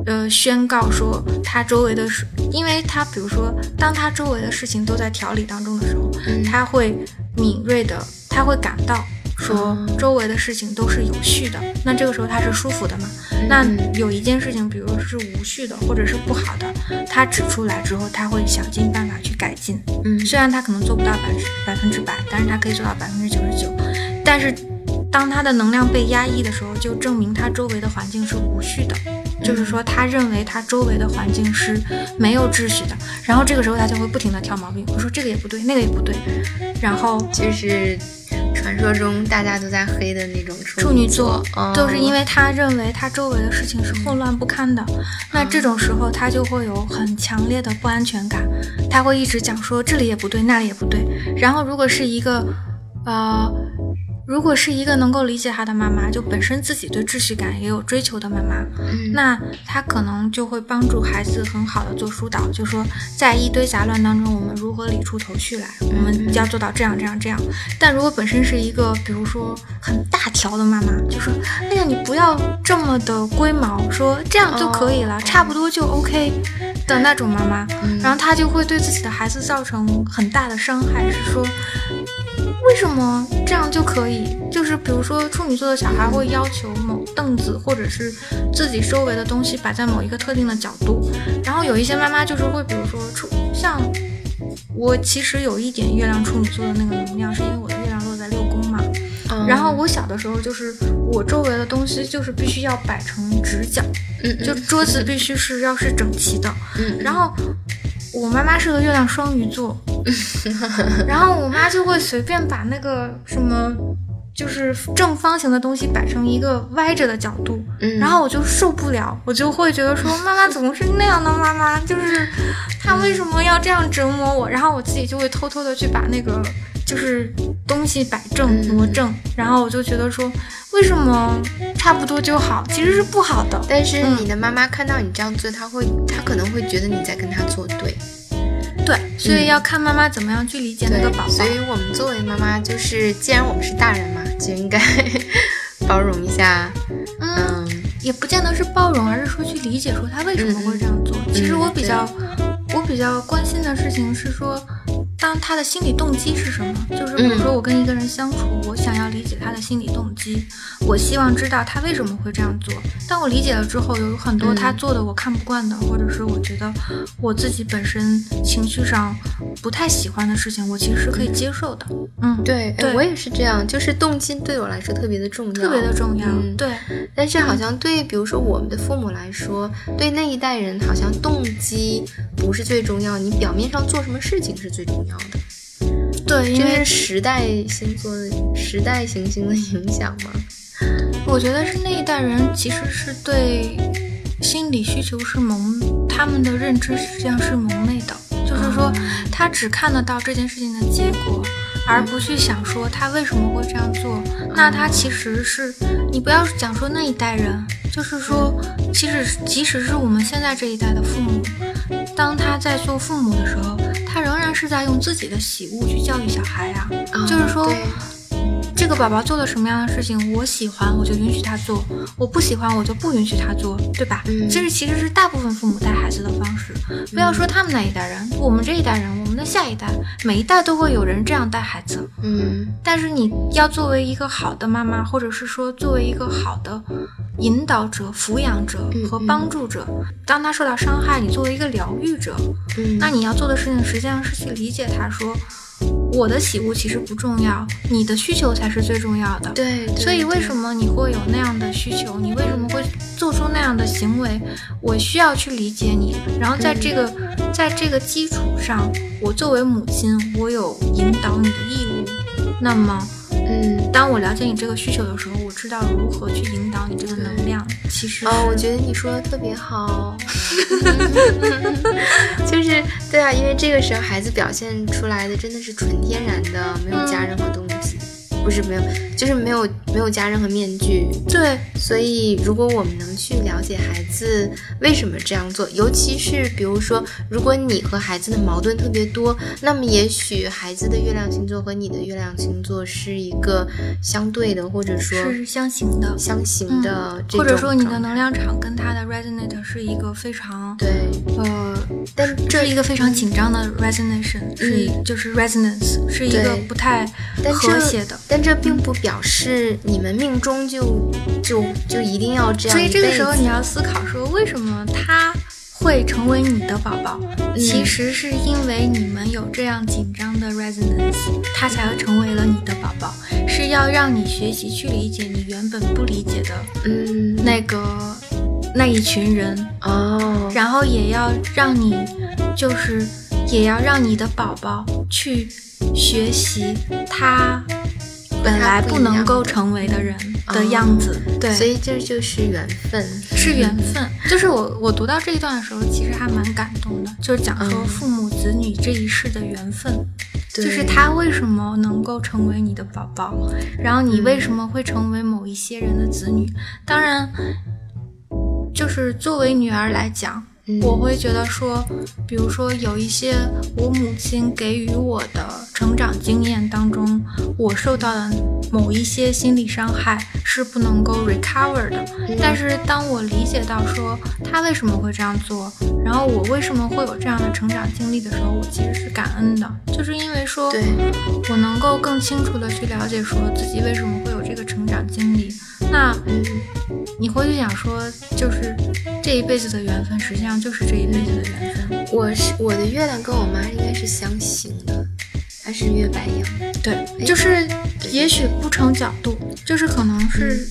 呃，宣告说他周围的事，因为他比如说，当他周围的事情都在调理当中的时候，他会敏锐的，他会感到。说周围的事情都是有序的，那这个时候他是舒服的嘛？那有一件事情，比如是无序的或者是不好的，他指出来之后，他会想尽办法去改进。嗯，虽然他可能做不到百分百分之百，但是他可以做到百分之九十九。但是当他的能量被压抑的时候，就证明他周围的环境是无序的，就是说他认为他周围的环境是没有秩序的。然后这个时候他就会不停的挑毛病，我说这个也不对，那个也不对，然后就是。传说中大家都在黑的那种处女座，都是因为他认为他周围的事情是混乱不堪的，那这种时候他就会有很强烈的不安全感，他会一直讲说这里也不对，那里也不对。然后如果是一个，呃。如果是一个能够理解他的妈妈，就本身自己对秩序感也有追求的妈妈，那他可能就会帮助孩子很好的做疏导，就说在一堆杂乱当中，我们如何理出头绪来，我们要做到这样这样这样。但如果本身是一个，比如说很大条的妈妈，就说，哎呀，你不要这么的龟毛，说这样就可以了，差不多就 OK 的那种妈妈，然后她就会对自己的孩子造成很大的伤害，是说。为什么这样就可以？就是比如说处女座的小孩会要求某凳子或者是自己周围的东西摆在某一个特定的角度，然后有一些妈妈就是会，比如说处像我其实有一点月亮处女座的那个能量，是因为我的月亮落在六宫嘛。然后我小的时候就是我周围的东西就是必须要摆成直角，嗯，就桌子必须是要是整齐的，嗯，然后。我妈妈是个月亮双鱼座，然后我妈就会随便把那个什么，就是正方形的东西摆成一个歪着的角度，然后我就受不了，我就会觉得说 妈妈怎么是那样的妈妈，就是她为什么要这样折磨我？然后我自己就会偷偷的去把那个。就是东西摆正挪正，然后我就觉得说，为什么差不多就好？其实是不好的。但是你的妈妈看到你这样做，她会，她可能会觉得你在跟她作对。对，所以要看妈妈怎么样去理解那个宝宝。所以我们作为妈妈，就是既然我们是大人嘛，就应该包容一下。嗯，也不见得是包容，而是说去理解，说他为什么会这样做。其实我比较，我比较关心的事情是说。当他的心理动机是什么？就是比如说我跟一个人相处，我想要理解他的心理动机，我希望知道他为什么会这样做。当我理解了之后，有很多他做的我看不惯的，或者是我觉得我自己本身情绪上不太喜欢的事情，我其实是可以接受的。嗯，对，我也是这样，就是动机对我来说特别的重要，特别的重要。对，但是好像对，比如说我们的父母来说，对那一代人好像动机不是最重要，你表面上做什么事情是最重要。的，对，因为时代星座、时代行星的影响嘛。我觉得是那一代人其实是对心理需求是蒙，他们的认知实际上是蒙昧的，就是说他只看得到这件事情的结果，而不去想说他为什么会这样做。那他其实是，你不要讲说那一代人，就是说，其实即使是我们现在这一代的父母，当他在做父母的时候。他仍然是在用自己的喜恶去教育小孩呀，就是说，这个宝宝做了什么样的事情，我喜欢我就允许他做，我不喜欢我就不允许他做，对吧？这是其实是大部分父母带孩子的方式。不要说他们那一代人，我们这一代人，我们的下一代，每一代都会有人这样带孩子。嗯，但是你要作为一个好的妈妈，或者是说作为一个好的引导者、抚养者和帮助者，当他受到伤害，你作为一个疗愈者，那你要做的事情。实际上是去理解他，说我的喜恶其实不重要，你的需求才是最重要的。对，所以为什么你会有那样的需求？你为什么会做出那样的行为？我需要去理解你，然后在这个在这个基础上，我作为母亲，我有引导你的义务。那么。嗯，当我了解你这个需求的时候，我知道如何去引导你这个能量。其实哦，我觉得你说的特别好，就是对啊，因为这个时候孩子表现出来的真的是纯天然的，没有加任何东西。不是没有，就是没有没有加任何面具。对，所以如果我们能去了解孩子为什么这样做，尤其是比如说，如果你和孩子的矛盾特别多，那么也许孩子的月亮星座和你的月亮星座是一个相对的，或者说是相形的，相形的，或者说你的能量场跟他的 resonate 是一个非常对，呃，但这是一个非常紧张的 resonation，是就是 resonance，是一个不太和谐的。但这并不表示你们命中就就就一定要这样。所以这个时候你要思考说，为什么他会成为你的宝宝？其实是因为你们有这样紧张的 resonance，他才成为了你的宝宝。是要让你学习去理解你原本不理解的，嗯，那个那一群人哦，然后也要让你，就是也要让你的宝宝去学习他。本来不能够成为的人的样子，对，所以这就是缘分，是缘分。就是我我读到这一段的时候，其实还蛮感动的，就是讲说父母子女这一世的缘分，就是他为什么能够成为你的宝宝，然后你为什么会成为某一些人的子女。当然，就是作为女儿来讲。我会觉得说，比如说有一些我母亲给予我的成长经验当中，我受到的某一些心理伤害是不能够 recover 的。但是当我理解到说他为什么会这样做，然后我为什么会有这样的成长经历的时候，我其实是感恩的，就是因为说我能够更清楚的去了解说自己为什么会有这个成长经历。那你会去想说，就是这一辈子的缘分，实际上就是这一辈子的缘分。我是我的月亮跟我妈应该是相形的，她是月白羊。对，就是也许不成角度，就是可能是，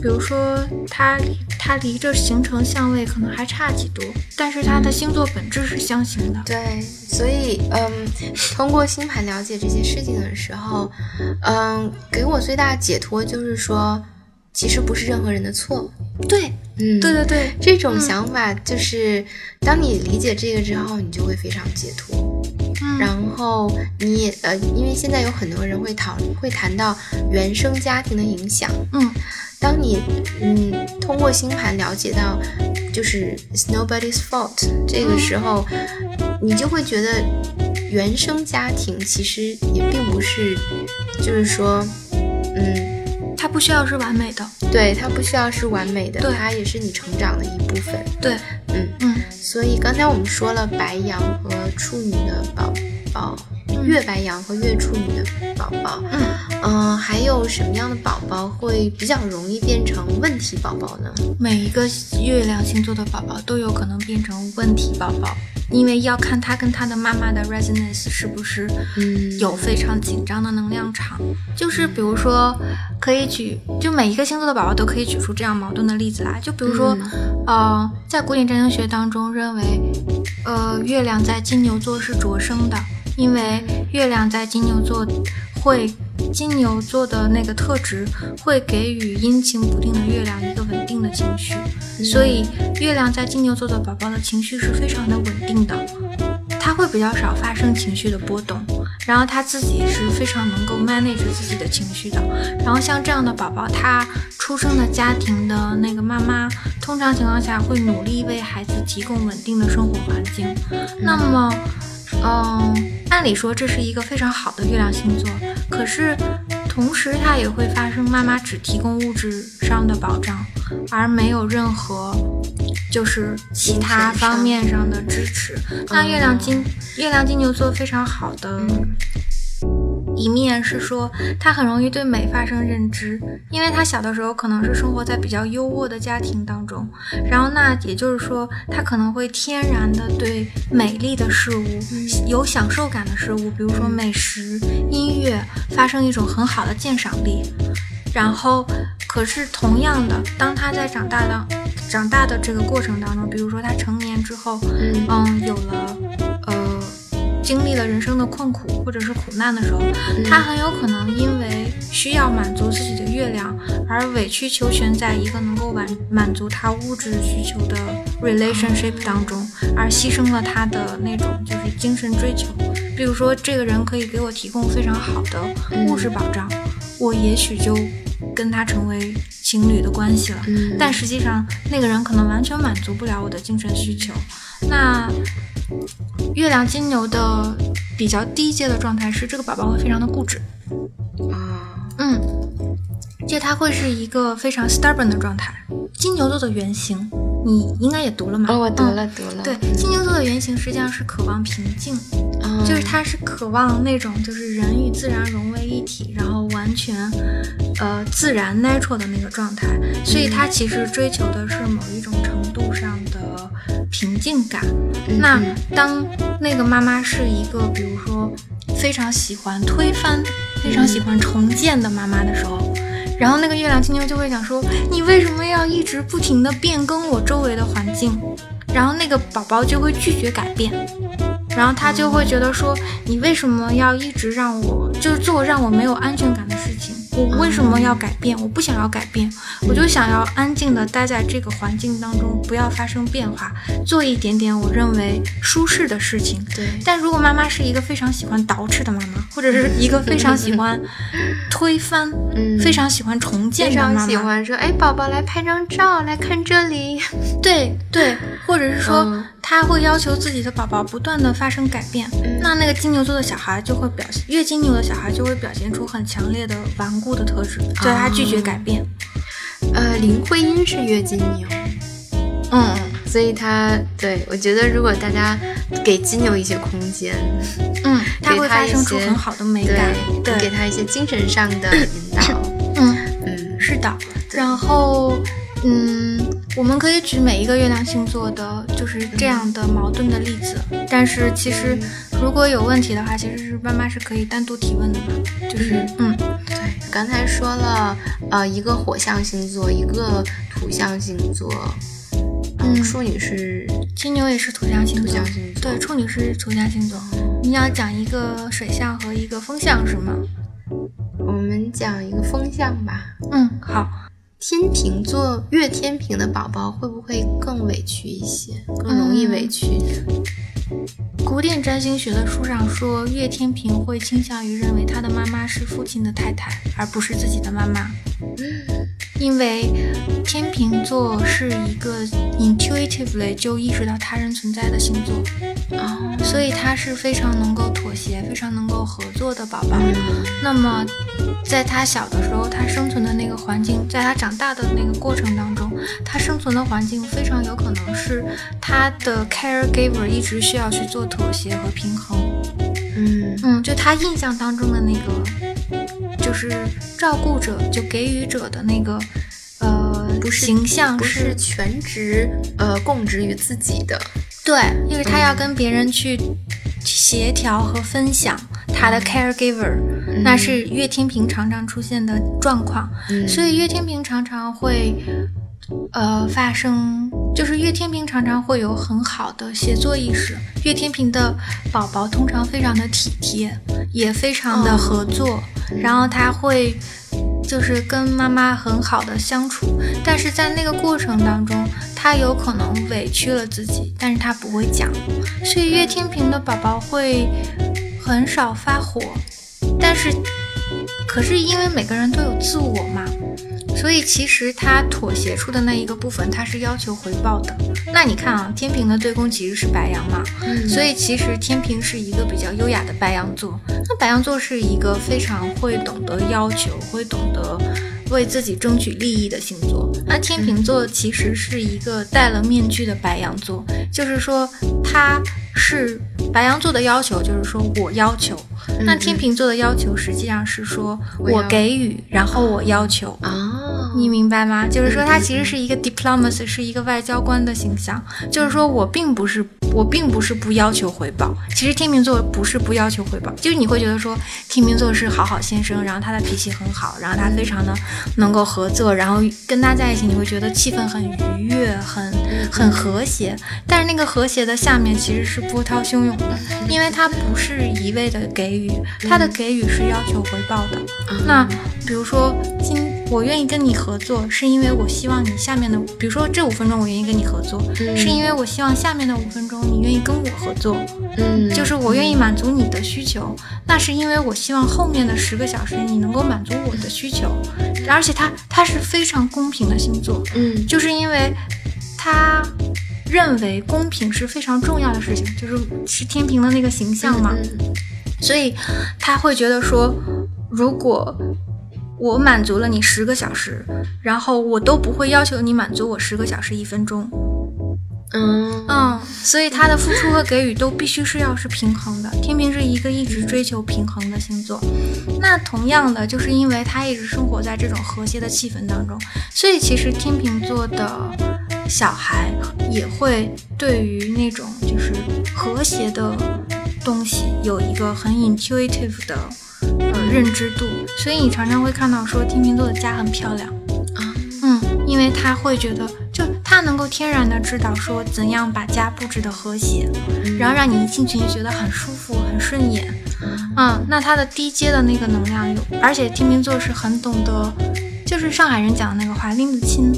比如说她她离这形成相位可能还差几度，但是她的星座本质是相形的。对，所以嗯，通过星盘了解这些事情的时候，嗯，给我最大的解脱就是说。其实不是任何人的错，对，嗯，对对对，这种想法就是，当你理解这个之后，你就会非常解脱。嗯，然后你也呃，因为现在有很多人会讨会谈到原生家庭的影响，嗯，当你嗯通过星盘了解到就是 nobody's fault 这个时候，你就会觉得原生家庭其实也并不是，就是说，嗯。它不需要是完美的，对，它不需要是完美的，它也是你成长的一部分。对，嗯嗯。所以刚才我们说了白羊和处女的宝宝，月白羊和月处女的宝宝，嗯嗯，还有什么样的宝宝会比较容易变成问题宝宝呢？每一个月亮星座的宝宝都有可能变成问题宝宝。因为要看他跟他的妈妈的 resonance 是不是有非常紧张的能量场，就是比如说可以举，就每一个星座的宝宝都可以举出这样矛盾的例子来，就比如说，呃，在古典占星学当中认为，呃，月亮在金牛座是着生的，因为月亮在金牛座会。金牛座的那个特质会给予阴晴不定的月亮一个稳定的情绪，所以月亮在金牛座的宝宝的情绪是非常的稳定的，他会比较少发生情绪的波动，然后他自己是非常能够 manage 自己的情绪的。然后像这样的宝宝，他出生的家庭的那个妈妈，通常情况下会努力为孩子提供稳定的生活环境。那么。嗯，按理说这是一个非常好的月亮星座，可是同时它也会发生妈妈只提供物质上的保障，而没有任何就是其他方面上的支持。那月亮金月亮金牛座非常好的。一面是说他很容易对美发生认知，因为他小的时候可能是生活在比较优渥的家庭当中，然后那也就是说他可能会天然的对美丽的事物有享受感的事物，比如说美食、音乐，发生一种很好的鉴赏力。然后，可是同样的，当他在长大的长大的这个过程当中，比如说他成年之后，嗯，有了，呃。经历了人生的困苦或者是苦难的时候，他很有可能因为需要满足自己的月亮而委曲求全，在一个能够满满足他物质需求的 relationship 当中，而牺牲了他的那种就是精神追求。比如说这个人可以给我提供非常好的物质保障，我也许就跟他成为情侣的关系了。嗯但实际上，那个人可能完全满足不了我的精神需求。那月亮金牛的比较低阶的状态是，这个宝宝会非常的固执，啊，嗯，就他会是一个非常 stubborn 的状态。金牛座的原型，你应该也读了嘛？哦，我读嗯了读了，对，金牛座的原型实际上是渴望平静，嗯，就是他是渴望那种就是人与自然融为一体，然后完全呃自然 natural 的那个状态，所以他其实追求的是某一种程度上的平静感。嗯那嗯当那个妈妈是一个比如说非常喜欢推翻、非常喜欢重建的妈妈的时候。然后那个月亮金牛就会讲说，你为什么要一直不停的变更我周围的环境？然后那个宝宝就会拒绝改变，然后他就会觉得说，你为什么要一直让我就是做让我没有安全感的事情？我为什么要改变？我不想要改变，我就想要安静的待在这个环境当中，不要发生变化，做一点点我认为舒适的事情。对，但如果妈妈是一个非常喜欢捯饬的妈妈，或者是一个非常喜欢 推翻、嗯。非常喜欢重建的妈妈，喜欢说，哎，宝宝来拍张照，来看这里，对对，或者是说、嗯他会要求自己的宝宝不断的发生改变，嗯那那个金牛座的小孩就会表现，越金牛的小孩就会表现出很强烈的顽固的特质，就是他拒绝改变。呃，林徽因是月金牛，嗯，所以他对我觉得，如果大家给金牛一些空间，嗯，他会发生出很好的美感，对，给，他一些精神上的引导，嗯，嗯，是的。然后，嗯，我们可以举每一个月亮星座的，就是这样的矛盾的例子。但是其实如果有问题的话，其实是妈妈是可以单独提问的嘛，就是嗯对，刚才说了，呃，一个火象星座，一个土象星座，嗯，嗯处女是金牛也是土象星座土象，星座，对，处女是土象星座。你要讲一个水象和一个风象是吗？我们讲一个风象吧。嗯，好。天平座月天平的宝宝会不会更委屈一些，更容易委屈？古典占星学的书上说，月天平会倾向于认为他的妈妈是父亲的太太，而不是自己的妈妈。因为天秤座是一个 intuitively 就意识到他人存在的星座，哦，所以他是非常能够妥协、非常能够合作的宝宝。那么，在他小的时候，他生存的那个环境，在他长大的那个过程当中，他生存的环境非常有可能是他的 caregiver 一直需要去做妥协和平衡。嗯嗯，就他印象当中的那个，就是照顾者，就给予者的那个，呃，不是形象不是全职呃供职于自己的，对，因为他要跟别人去协调和分享他的 caregiver，、那是岳天平常常出现的状况。嗯。所以岳天平常常会，呃，发生，就是月天平常常会有很好的协作意识。月天平的宝宝通常非常的体贴，也非常的合作，然后他会。就是跟妈妈很好的相处，但是在那个过程当中，他有可能委屈了自己，但是他不会讲，所以月天平的宝宝会很少发火，但是可是因为每个人都有自我嘛，所以其实他妥协出的那一个部分，他是要求回报的。那你看啊，天平的对宫其实是白羊嘛，嗯所以其实天平是一个比较优雅的白羊座。那白羊座是一个非常会懂得要求，会懂得为自己争取利益的星座。那天秤座其实是一个戴了面具的白羊座，就是说他是白羊座的要求，就是说我要求。那天秤座的要求实际上是说我给予，然后我要求。哦，你明白吗？就是说，他其实是一个 diplomacy，是一个外交官的形象。就是说我并不是，我并不是不要求回报。其实天秤座不是不要求回报，就是你会觉得说天秤座是好好先生，然后他的脾气很好，然后他非常的能够合作，然后跟他在一起你会觉得气氛很愉悦，很很和谐。但是那个和谐的下面其实是波涛汹涌的，因为他不是一味的给予，他的给予是要求回报的。那比如说今我愿意跟你合作，是因为我希望你下面的，比如说这五分钟我愿意跟你合作，是因为我希望下面的五分钟你愿意跟我合作，嗯，就是我愿意满足你的需求，那是因为我希望后面的十个小时你能够满足我的需求，而且他他是非常公平的星座，嗯，就是因为他认为公平是非常重要的事情，就是是天平的那个形象嘛，嗯所以他会觉得说，如果我满足了你十个小时，然后我都不会要求你满足我十个小时一分钟。嗯嗯，所以他的付出和给予都必须是要是平衡的。天平是一个一直追求平衡的星座，那同样的，就是因为他一直生活在这种和谐的气氛当中，所以其实天秤座的小孩也会对于那种就是和谐的东西有一个很 intuitive 的呃认知度，所以你常常会看到说天秤座的家很漂亮。啊，嗯，因为他会觉得，就他能够天然的知道说怎样把家布置的和谐，然后让你一进去就觉得很舒服、很顺眼。嗯，那他的低阶的那个能量有，而且天秤座是很懂得，就是上海人讲的那个话，拎得清，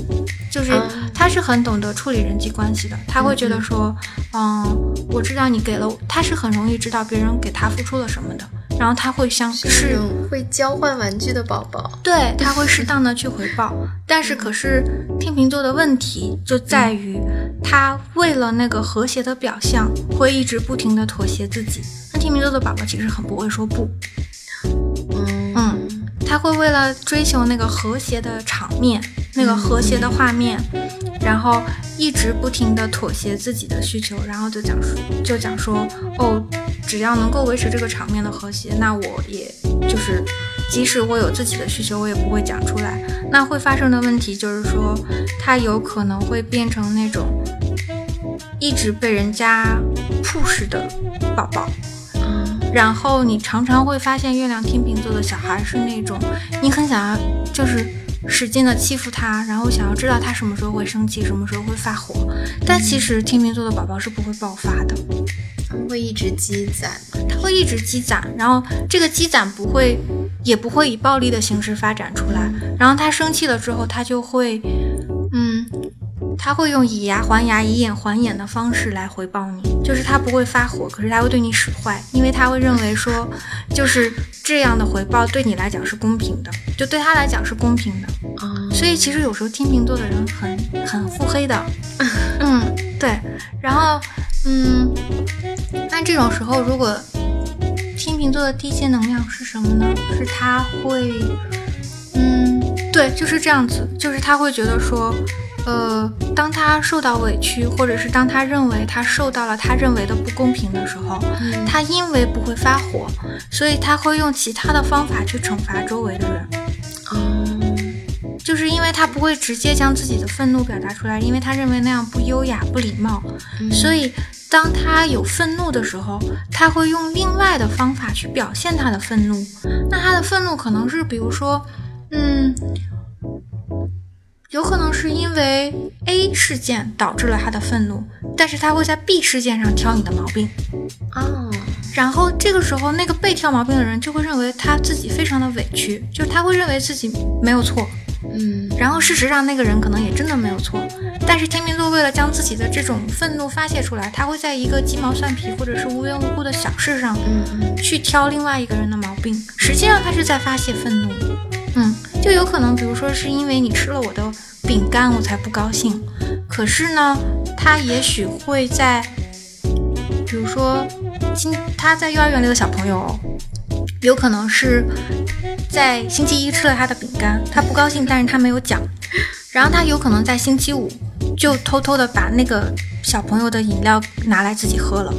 就是嗯他是很懂得处理人际关系的。他会觉得说，嗯，我知道你给了，他是很容易知道别人给他付出了什么的，然后他会相是是会交换玩具的宝宝。对，他会适当的去回报，但是可是天秤座的问题就在于，他为了那个和谐的表象，会一直不停的妥协自己。那天秤座的宝宝其实很不会说不，他会为了追求那个和谐的场面，那个和谐的画面，然后一直不停的妥协自己的需求，然后就讲说，就讲说，哦，只要能够维持这个场面的和谐，那我也就是，即使我有自己的需求，我也不会讲出来。那会发生的问题就是说，他有可能会变成那种一直被人家 push 的宝宝。然后你常常会发现，月亮天秤座的小孩是那种你很想要，就是使劲的欺负他，然后想要知道他什么时候会生气，什么时候会发火。但其实天秤座的宝宝是不会爆发的，他会一直积攒。他会一直积攒，然后这个积攒不会，也不会以暴力的形式发展出来。然后他生气了之后，他就会，他会用以牙还牙、以眼还眼的方式来回报你，就是他不会发火，可是他会对你使坏，因为他会认为说，就是这样的回报对你来讲是公平的，就对他来讲是公平的。啊，所以其实有时候天秤座的人很很腹黑的，嗯，对。然后，嗯，那这种时候，如果天秤座的低阶能量是什么呢？是他会，嗯，对，就是这样子，就是他会觉得说，呃，当他受到委屈，或者是当他认为他受到了他认为的不公平的时候，嗯他因为不会发火，所以他会用其他的方法去惩罚周围的人。嗯，就是因为他不会直接将自己的愤怒表达出来，因为他认为那样不优雅、不礼貌，嗯所以当他有愤怒的时候，他会用另外的方法去表现他的愤怒。那他的愤怒可能是，比如说，嗯，有可能是因为 A 事件导致了他的愤怒，但是他会在 B 事件上挑你的毛病。哦，然后这个时候，那个被挑毛病的人就会认为他自己非常的委屈，就是他会认为自己没有错，嗯然后事实上那个人可能也真的没有错，但是天秤座为了将自己的这种愤怒发泄出来，他会在一个鸡毛蒜皮或者是无缘无故的小事上嗯嗯去挑另外一个人的毛病，实际上他是在发泄愤怒。嗯，就有可能，比如说是因为你吃了我的饼干，我才不高兴。可是呢，他也许会在，比如说今他在幼儿园里的小朋友哦，有可能是在星期一吃了他的饼干，他不高兴，但是他没有讲。然后他有可能在星期五就偷偷的把那个小朋友的饮料拿来自己喝了。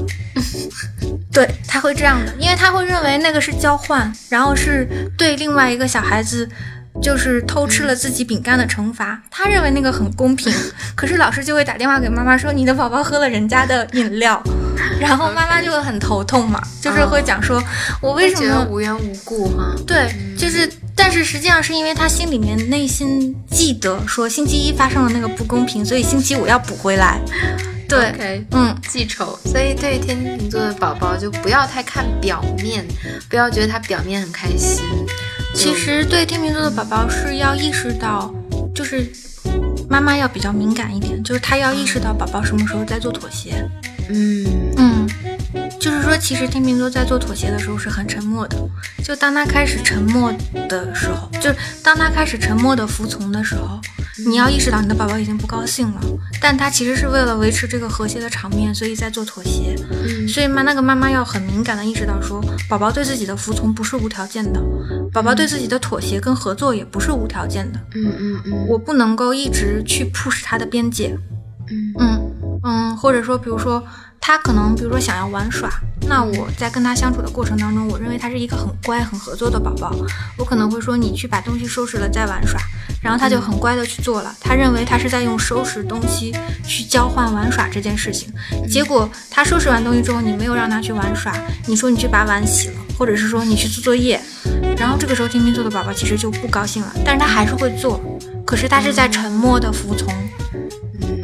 对，他会这样的，因为他会认为那个是交换，然后是对另外一个小孩子就是偷吃了自己饼干的惩罚。他认为那个很公平，可是老师就会打电话给妈妈说你的宝宝喝了人家的饮料，然后妈妈就会很头痛嘛，就是会讲说我为什么无缘无故哈？对，就是，但是实际上是因为他心里面内心记得说星期一发生了那个不公平，所以星期五要补回来。对嗯，记仇。所以对于天秤座的宝宝，就不要太看表面，不要觉得他表面很开心，其实对天秤座的宝宝是要意识到，就是妈妈要比较敏感一点，就是他要意识到宝宝什么时候在做妥协。嗯嗯，就是说，其实天秤座在做妥协的时候是很沉默的。就当他开始沉默的时候，就是当他开始沉默的服从的时候，你要意识到你的宝宝已经不高兴了。但他其实是为了维持这个和谐的场面，所以在做妥协。嗯所以妈，那个妈妈要很敏感的意识到说，宝宝对自己的服从不是无条件的，宝宝对自己的妥协跟合作也不是无条件的。嗯嗯嗯，我不能够一直去 push 他的边界。嗯嗯嗯，或者说，比如说他可能，比如说想要玩耍，那我在跟他相处的过程当中，我认为他是一个很乖、很合作的宝宝，我可能会说你去把东西收拾了再玩耍，然后他就很乖的去做了，他认为他是在用收拾东西去交换玩耍这件事情，结果他收拾完东西之后，你没有让他去玩耍，你说你去把碗洗了，或者是说你去做作业，然后这个时候天秤座的宝宝其实就不高兴了，但是他还是会做，可是他是在沉默的服从。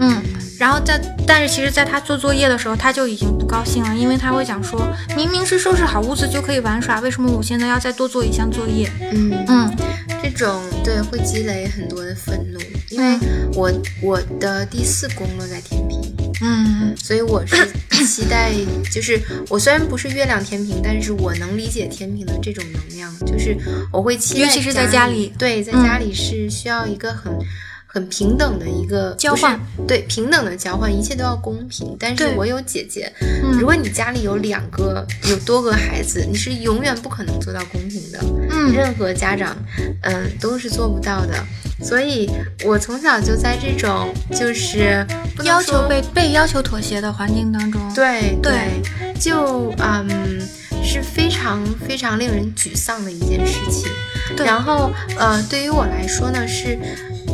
嗯，然后在，但是其实，在他做作业的时候，他就已经不高兴了，因为他会讲说，明明是收拾好屋子就可以玩耍，为什么我现在要再多做一项作业？嗯。嗯。这种对会积累很多的愤怒，因为我我的第四宫落在天平，嗯。所以我是期待，就是我虽然不是月亮天平，但是我能理解天平的这种能量，就是我会期待，尤其是在家里。对，在嗯家里是需要一个很。很平等的一个交换，对平等的交换，一切都要公平。但是我有姐姐，嗯如果你家里有两个、有多个孩子，你是永远不可能做到公平的。嗯任何家长，嗯，都是做不到的。所以我从小就在这种就是要求被被要求妥协的环境当中，对对就嗯是非常非常令人沮丧的一件事情。然后呃，对于我来说呢，是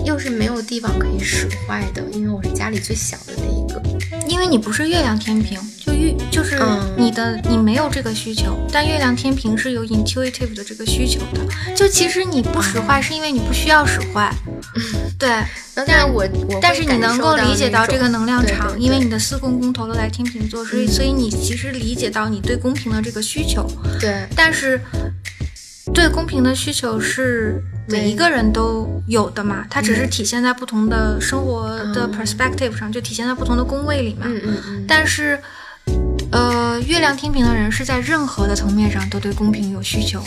又是没有地方可以使坏的，因为我是家里最小的那一个。因为你不是月亮天平，就月就是嗯。你的、你没有这个需求，但月亮天平是有 intuitive 的这个需求的。就其实你不使坏，是因为你不需要使坏，对。但是我我但是你能够理解到这个能量对场，对因为你的四宫宫头都在天秤座，所以、嗯。所以你其实理解到你对公平的这个需求，对。但是对公平的需求是每一个人都有的嘛，它只是体现在不同的生活的嗯 perspective 上，就体现在不同的宫位里嘛。嗯嗯嗯，但是，呃，月亮天平的人是在任何的层面上都对公平有需求，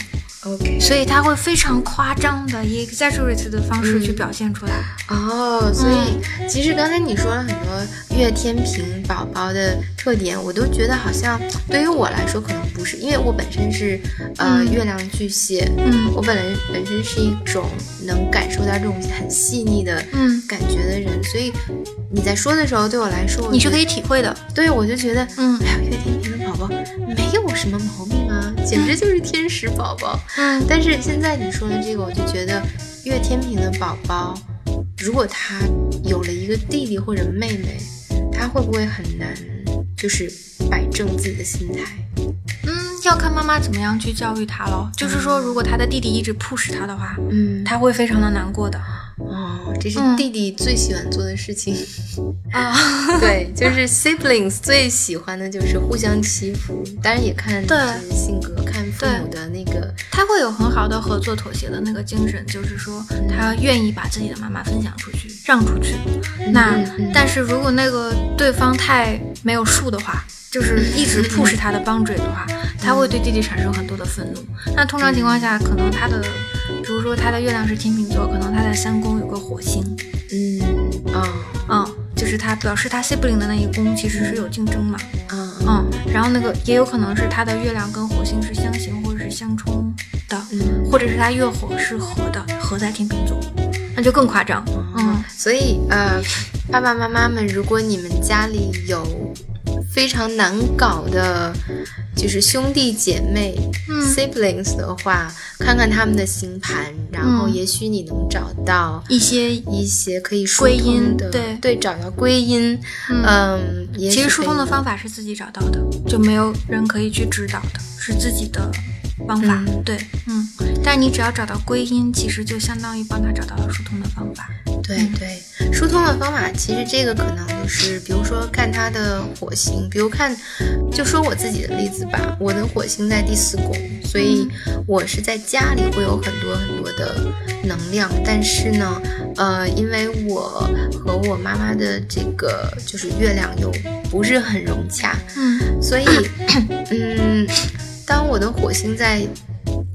OK 所以他会非常夸张的以 exaggerate 的方式去嗯表现出来。哦，所以其实刚才你说了很多月天平宝宝的特点，我都觉得好像对于我来说可能不是，因为我本身是呃、嗯。月亮巨蟹，嗯。我本来本身是一种能感受到这种很细腻的嗯，感觉的人，所以你在说的时候，对我来说，我你是可以体会的。对我就觉得，嗯。哎呀，月天平的宝宝没有什么毛病啊，简直就是天使宝宝。嗯但是现在你说的这个，我就觉得月天平的宝宝，如果他有了一个弟弟或者妹妹，他会不会很难，就是摆正自己的心态？嗯，要看妈妈怎么样去教育他咯。就是说，如果他的弟弟一直 push 他的话，嗯，他会非常的难过的。哦，这是嗯弟弟最喜欢做的事情。啊，对，就是 siblings 最喜欢的就是互相欺负，当然也看对就是性格，看父母的那个，他会有很好的合作妥协的那个精神，就是说他愿意把自己的妈妈分享出去，让出去。那但是如果那个对方太没有数的话，就是一直 push 他的 boundary 的话，他会对弟弟产生很多的愤怒。那通常情况下，可能他的，比如说他的月亮是天秤座，可能他在三宫有个火星，嗯啊嗯，就是他表示他 sibling 的那一宫其实是有竞争嘛，嗯。嗯，然后那个也有可能是他的月亮跟火星是相刑或者是相冲的，嗯。或者是他月火是合的，合在天秤座，那就更夸张。嗯。所以呃，爸爸妈妈们，如果你们家里有非常难搞的，就是兄弟姐妹、嗯。siblings 的话，看看他们的星盘，然后嗯。也许你能找到一些一些可以疏归因的，对。对，找到归因，嗯。其实疏通的方法是自己找到的，就没有人可以去指导的，是自己的方法。嗯。对，嗯，但你只要找到归因，其实就相当于帮他找到了疏通的方法。对对对，疏通的方法其实这个可能就是，比如说看他的火星，比如看，就说我自己的例子吧，我的火星在第四宫，所以我是在家里会有很多很多的能量，但是呢，呃，因为我和我妈妈的这个就是月亮又不是很融洽，嗯，所以，嗯，当我的火星在。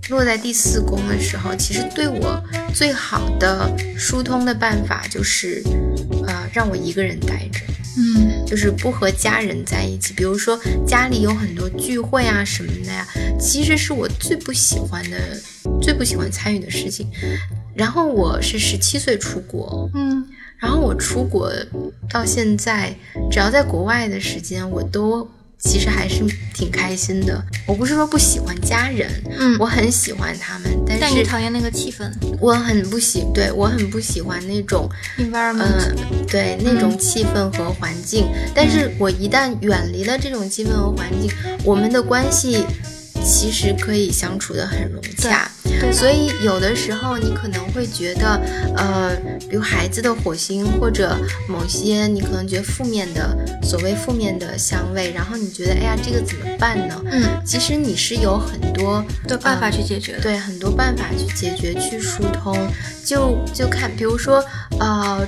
落在第四宫的时候，其实对我最好的疏通的办法就是，呃，让我一个人待着，嗯，就是不和家人在一起。比如说家里有很多聚会啊什么的呀，其实是我最不喜欢的、最不喜欢参与的事情。然后我是十七岁出国，嗯，然后我出国到现在，只要在国外的时间，我都。其实还是挺开心的。我不是说不喜欢家人，嗯，我很喜欢他们，但是你讨厌那个气氛。我很不喜，对我很不喜欢那种 environment，对那种气氛和环境。但是我一旦远离了这种气氛和环境，我们的关系其实可以相处的很融洽。所以有的时候你可能会觉得，呃，比如孩子的火星或者某些你可能觉得负面的所谓负面的香味，然后你觉得哎呀这个怎么办呢？嗯，其实你是有很多的办法去解决，对，很多办法去解决去疏通，就就看比如说呃。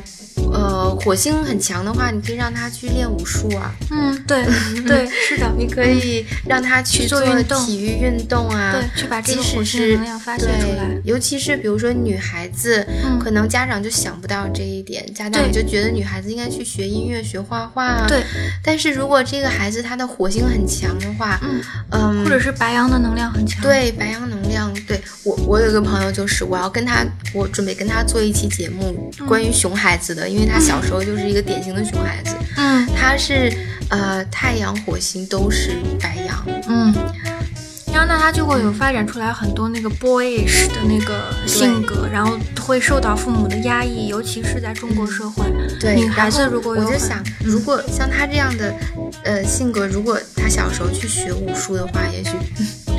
呃，火星很强的话，你可以让他去练武术啊。嗯，对，对，是的，你可以让他去做体育运动啊。对，去把这个火星能量发泄出来。尤其是比如说女孩子，可能家长就想不到这一点，家长就觉得女孩子应该去学音乐、学画画啊。对。但是如果这个孩子他的火星很强的话，嗯嗯，或者是白羊的能量很强。对，白羊能量。对我，我有一个朋友，就是我要跟他，我准备跟他做一期节目，关于熊孩子的。因为他小时候就是一个典型的熊孩子，嗯，他是呃太阳火星都是白羊，嗯，那他就会有发展出来很多那个 boyish 的那个性格，然后会受到父母的压抑，尤其是在中国社会，对女孩子如果我就想，如果像他这样的呃性格，如果他小时候去学武术的话，也许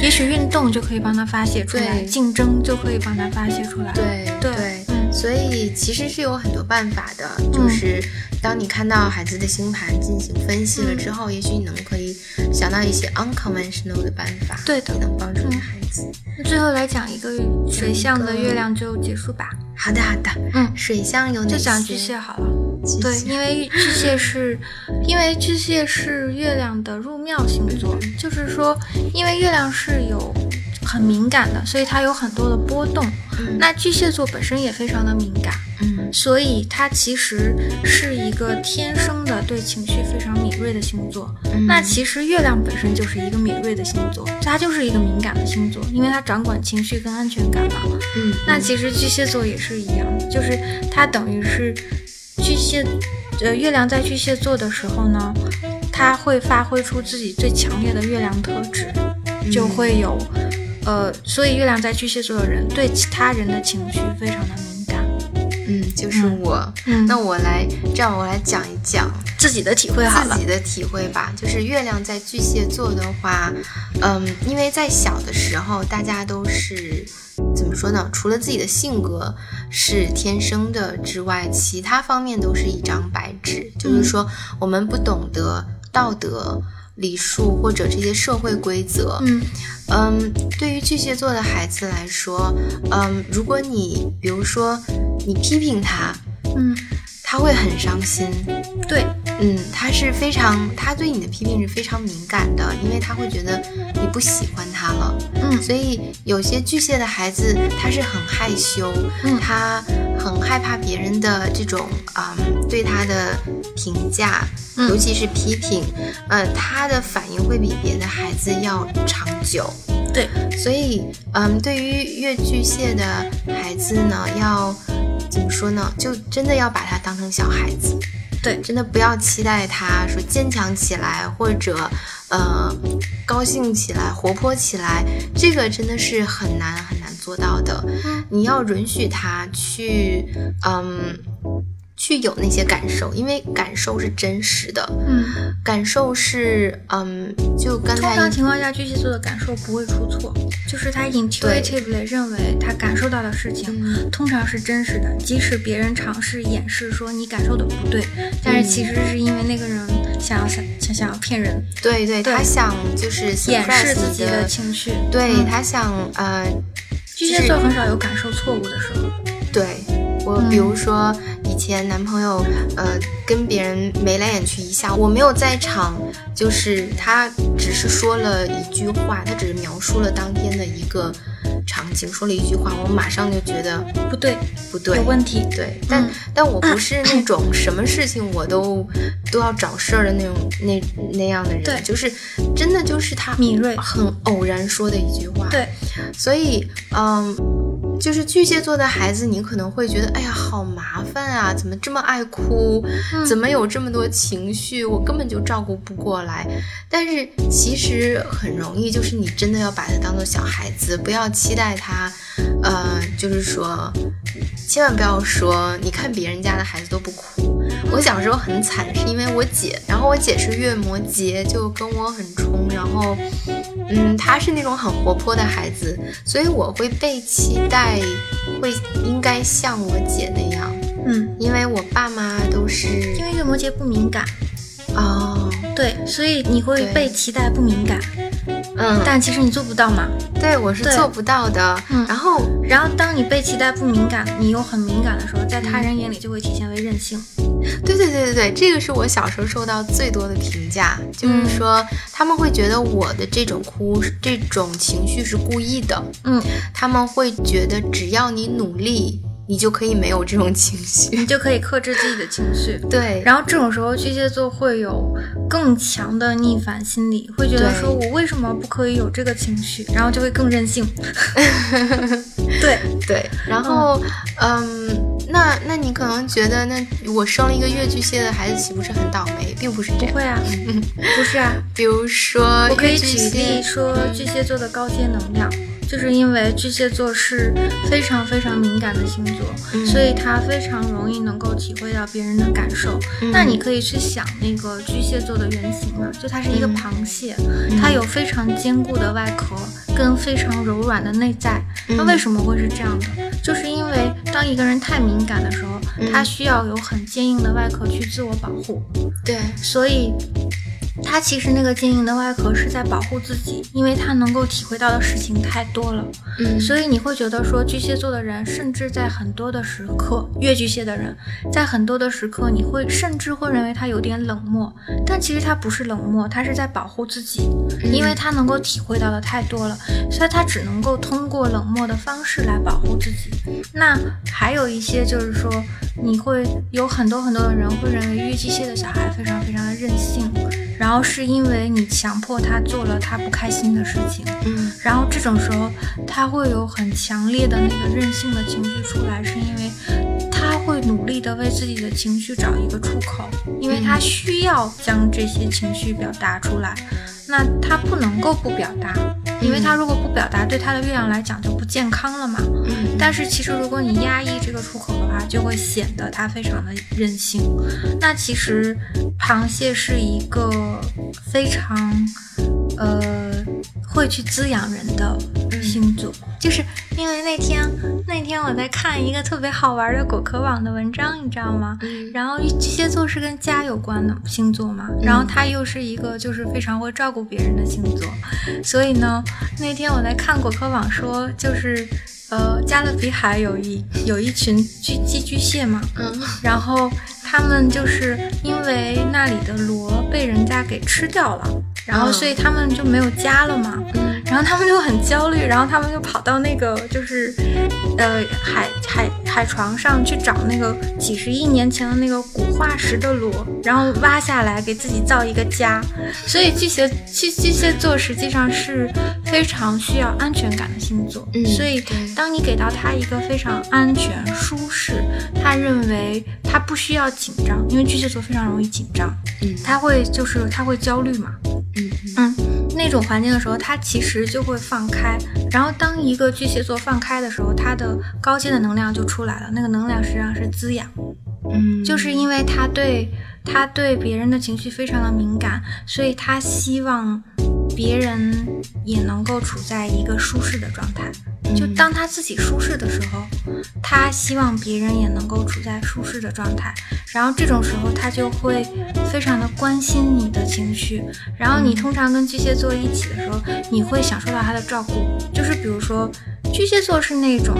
也许运动就可以帮他发泄出来，竞争就可以帮他发泄出来，对对。所以其实是有很多办法的，就是当你看到孩子的星盘进行分析了之后，也许你能可以想到一些 unconventional 的办法，对的，能帮助你孩子。那最后来讲一个水象的月亮就结束吧。好的，好的，嗯，水象有哪些？就讲巨蟹好了。对，因为巨蟹是，因为巨蟹是月亮的入庙星座，就是说，因为月亮是有。很敏感的，所以它有很多的波动。那巨蟹座本身也非常的敏感，嗯，所以它其实是一个天生的对情绪非常敏锐的星座。那其实月亮本身就是一个敏锐的星座，它就是一个敏感的星座，因为它掌管情绪跟安全感嘛。嗯，那其实巨蟹座也是一样，就是它等于是巨蟹，呃，月亮在巨蟹座的时候呢，它会发挥出自己最强烈的月亮特质，就会有。呃，所以月亮在巨蟹座的人对其他人的情绪非常的敏感。嗯，就是我。嗯，那我来，这样我来讲一讲自己的体会好了。自己的体会吧，就是月亮在巨蟹座的话，嗯，因为在小的时候，大家都是怎么说呢？除了自己的性格是天生的之外，其他方面都是一张白纸。就是说，我们不懂得道德。礼数或者这些社会规则，嗯。嗯，对于巨蟹座的孩子来说，嗯，如果你比如说你批评他，嗯，他会很伤心，对，嗯，他是非常，他对你的批评是非常敏感的，因为他会觉得你不喜欢他了，嗯，所以有些巨蟹的孩子他是很害羞，嗯，他很害怕别人的这种嗯对他的评价。尤其是批评，呃，他的反应会比别的孩子要长久。对，所以，嗯，对于越巨蟹的孩子呢，要怎么说呢？就真的要把他当成小孩子。对，真的不要期待他说坚强起来，或者呃高兴起来、活泼起来，这个真的是很难很难做到的。你要允许他去，嗯。去有那些感受，因为感受是真实的。嗯，感受是，嗯，就刚才通常情况下巨蟹座的感受不会出错，就是他 intuitively 认为他感受到的事情嗯。通常是真实的，即使别人尝试掩饰说你感受的不对，但是其实是因为那个人想要想想想要骗人，对对，对。他想就是掩饰自己的情绪。对嗯。他想呃，巨蟹座很少有感受错误的时候。对我嗯。比如说以前男朋友呃跟别人眉来眼去一下，我没有在场，就是他只是说了一句话，他只是描述了当天的一个场景，说了一句话，我马上就觉得不对，不对。有，问题。对，但、嗯。但我不是那种什么事情我都都要找事儿的那种那那样的人，对。就是真的就是他敏锐。很偶然说的一句话，对，所以嗯，就是巨蟹座的孩子，你可能会觉得，哎呀，好麻烦啊，怎么这么爱哭，嗯怎么有这么多情绪，我根本就照顾不过来。但是其实很容易，就是你真的要把他当做小孩子，不要期待他，呃，就是说，千万不要说，你看别人家的孩子都不哭。我小时候很惨，是因为我姐，然后我姐是月摩羯，就跟我很冲，然后，嗯，她是那种很活泼的孩子，所以我会被期待会应该像我姐那样，嗯，因为我爸妈都是因为月摩羯不敏感，哦，对，所以你会被期待不敏感，嗯，但其实你做不到嘛。对我是做不到的。嗯。然后然后当你被期待不敏感，你又很敏感的时候，在他人眼里就会体现为任性。对对对对对，这个是我小时候受到最多的评价，就是嗯。说他们会觉得我的这种哭、这种情绪是故意的，嗯，他们会觉得只要你努力，你就可以没有这种情绪你。就可以克制自己的情绪。对，然后这种时候，巨蟹座会有更强的逆反心理，会觉得说我为什么不可以有这个情绪，然后就会更任性。对，对，然后，嗯，那那你可能觉得，那我生了一个月巨蟹的孩子，岂不是很倒霉？并不是这样。不会啊，不是啊，比如说，我可以举例说巨蟹座的高阶能量。就是因为巨蟹座是非常非常敏感的星座，嗯所以他非常容易能够体会到别人的感受。嗯那你可以去想那个巨蟹座的原型嘛，就它是一个嗯螃蟹，它有非常坚固的外壳跟非常柔软的内在。那嗯为什么会是这样的？就是因为当一个人太敏感的时候，嗯他需要有很坚硬的外壳去自我保护，对，所以。他其实那个坚硬的外壳是在保护自己，因为他能够体会到的事情太多了，嗯，所以你会觉得说巨蟹座的人，甚至在很多的时刻，月巨蟹的人，在很多的时刻，你会甚至会认为他有点冷漠，但其实他不是冷漠，他是在保护自己，因为他能够体会到的太多了，所以他只能够通过冷漠的方式来保护自己。那还有一些就是说，你会有很多很多的人会认为月巨蟹的小孩非常非常的任性，然后是因为你强迫他做了他不开心的事情。嗯然后这种时候，他会有很强烈的那个任性的情绪出来，是因为他会努力的为自己的情绪找一个出口，因为他需要将这些情绪表达出来。那他不能够不表达，因为他如果不表达，对他的月亮来讲就不健康了嘛。嗯，但是其实如果你压抑这个出口的话，就会显得他非常的任性。那其实螃蟹是一个非常呃会去滋养人的星座，就是因为那天那天我在看一个特别好玩的果壳网的文章，你知道吗？嗯。然后巨蟹座是跟家有关的星座嘛，然后它又是一个就是非常会照顾别人的星座，所以呢，那天我在看果壳网说，就是呃加勒比海有一有一群巨寄居蟹嘛，嗯。然后他们就是因为那里的螺被人家给吃掉了，然后嗯所以他们就没有家了嘛。嗯然后他们就很焦虑，然后他们就跑到那个就是，呃海海海床上去找那个几十亿年前的那个古化石的螺，然后挖下来给自己造一个家。所以巨蟹巨巨蟹座实际上是非常需要安全感的星座，嗯所以当你给到他一个非常安全舒适，他认为他不需要紧张，因为巨蟹座非常容易紧张，嗯。他会就是他会焦虑嘛，嗯。嗯，那种环境的时候，他其实就会放开。然后，当一个巨蟹座放开的时候，他的高阶的能量就出来了。那个能量实际上是滋养，嗯，就是因为他对他对别人的情绪非常的敏感，所以他希望别人也能够处在一个舒适的状态。就当他自己舒适的时候，他希望别人也能够处在舒适的状态。然后这种时候，他就会非常的关心你的情绪。然后你通常跟巨蟹座一起的时候，你会享受到他的照顾。就是比如说，巨蟹座是那种，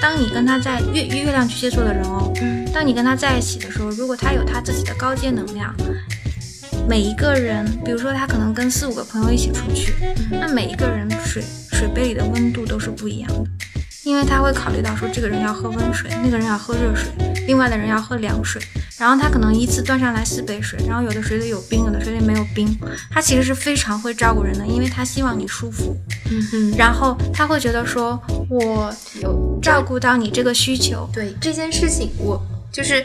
当你跟他在月月亮巨蟹座的人哦，嗯，当你跟他在一起的时候，如果他有他自己的高阶能量，每一个人，比如说他可能跟四五个朋友一起出去，那每一个人水水杯里的温度都是不一样的，因为他会考虑到说这个人要喝温水，那个人要喝热水，另外的人要喝凉水，然后他可能一次端上来四杯水，然后有的水里有冰，有的水里没有冰，他其实是非常会照顾人的，因为他希望你舒服，嗯哼，然后他会觉得说我有。照顾到你这个需求，对这件事情，我就是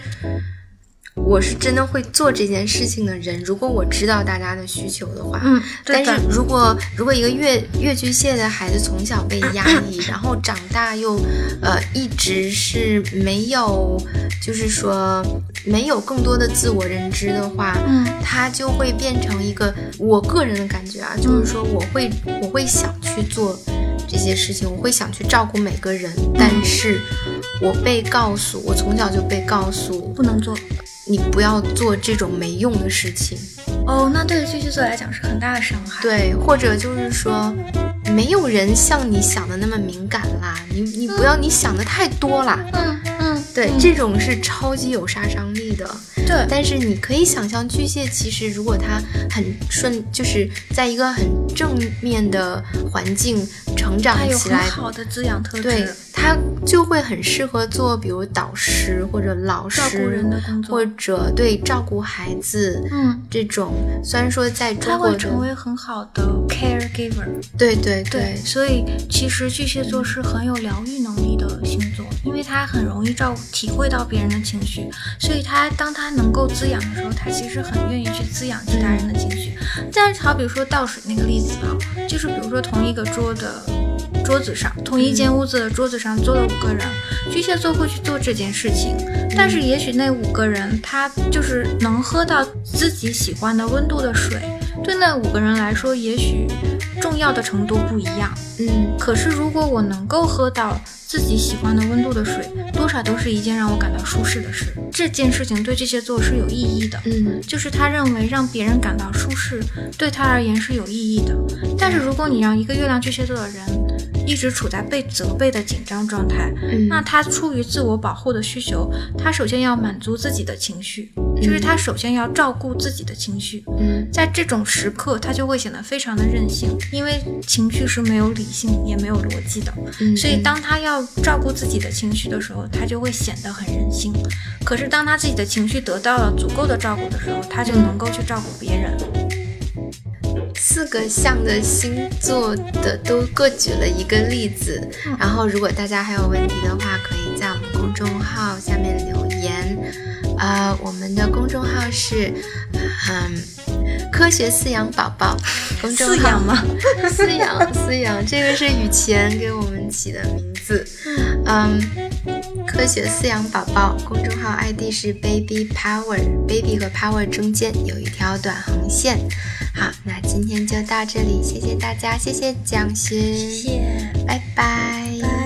我是真的会做这件事情的人。如果我知道大家的需求的话，嗯，但是如果如果一个越越巨蟹的孩子从小被压抑，然后长大又呃一直是没有，就是说没有更多的自我认知的话，嗯他就会变成一个我个人的感觉啊，就是说我会我会想去做这些事情，我会想去照顾每个人，但是我被告诉，我从小就被告诉，不能做。你不要做这种没用的事情。哦，那对于巨蟹座来讲是很大的伤害。，对，或者就是说，没有人像你想的那么敏感啦，你你不要你想的太多啦。嗯嗯，对，嗯这种是超级有杀伤力的。对，但是你可以想象，巨蟹其实如果他很顺，就是在一个很正面的环境成长起来，很好的滋养特对质，他就会很适合做，比如导师或者老师，照顾人的工作或者对照顾孩子。嗯，这种虽然说在他中国的，会成为很好的 caregiver。对对对，所以其实巨蟹座是很有疗愈能力的星座，因为他很容易照体会到别人的情绪，所以他当他能够滋养的时候，他其实很愿意去滋养其他人的情绪。但是好比说倒水那个例子啊，就是比如说同一个桌的桌子上，同一间屋子的桌子上坐了五个人，巨蟹座会去做这件事情，但是也许那五个人他就是能喝到自己喜欢的温度的水，对那五个人来说，也许重要的程度不一样。嗯可是如果我能够喝到自己喜欢的温度的水，多少都是一件让我感到舒适的事。这件事情对巨蟹座是有意义的。嗯就是他认为让别人感到舒适，对他而言是有意义的。但是如果你让一个月亮巨蟹座的人一直处在被责备的紧张状态，嗯，那他出于自我保护的需求，他首先要满足自己的情绪，就是他首先要照顾自己的情绪。嗯在这种时刻，他就会显得非常的任性，因为情绪是没有理性也没有逻辑的。嗯，所以当他要照顾自己的情绪的时候，他就会显得很任性。可是当他自己的情绪得到了足够的照顾的时候，他就能够去照顾别人。四个象的星座的都各举了一个例子，嗯然后如果大家还有问题的话，可以在我们公众号下面留言。呃，我们的公众号是嗯科学饲养宝宝 公众号饲养吗？饲养饲养，这个是雨前给我们起的名字。嗯，科学饲养宝宝公众号 ID 是 baby power，baby 和 power 中间有一条短横线。好，那今天就到这里，谢谢大家，谢谢蒋勋，谢谢。拜拜。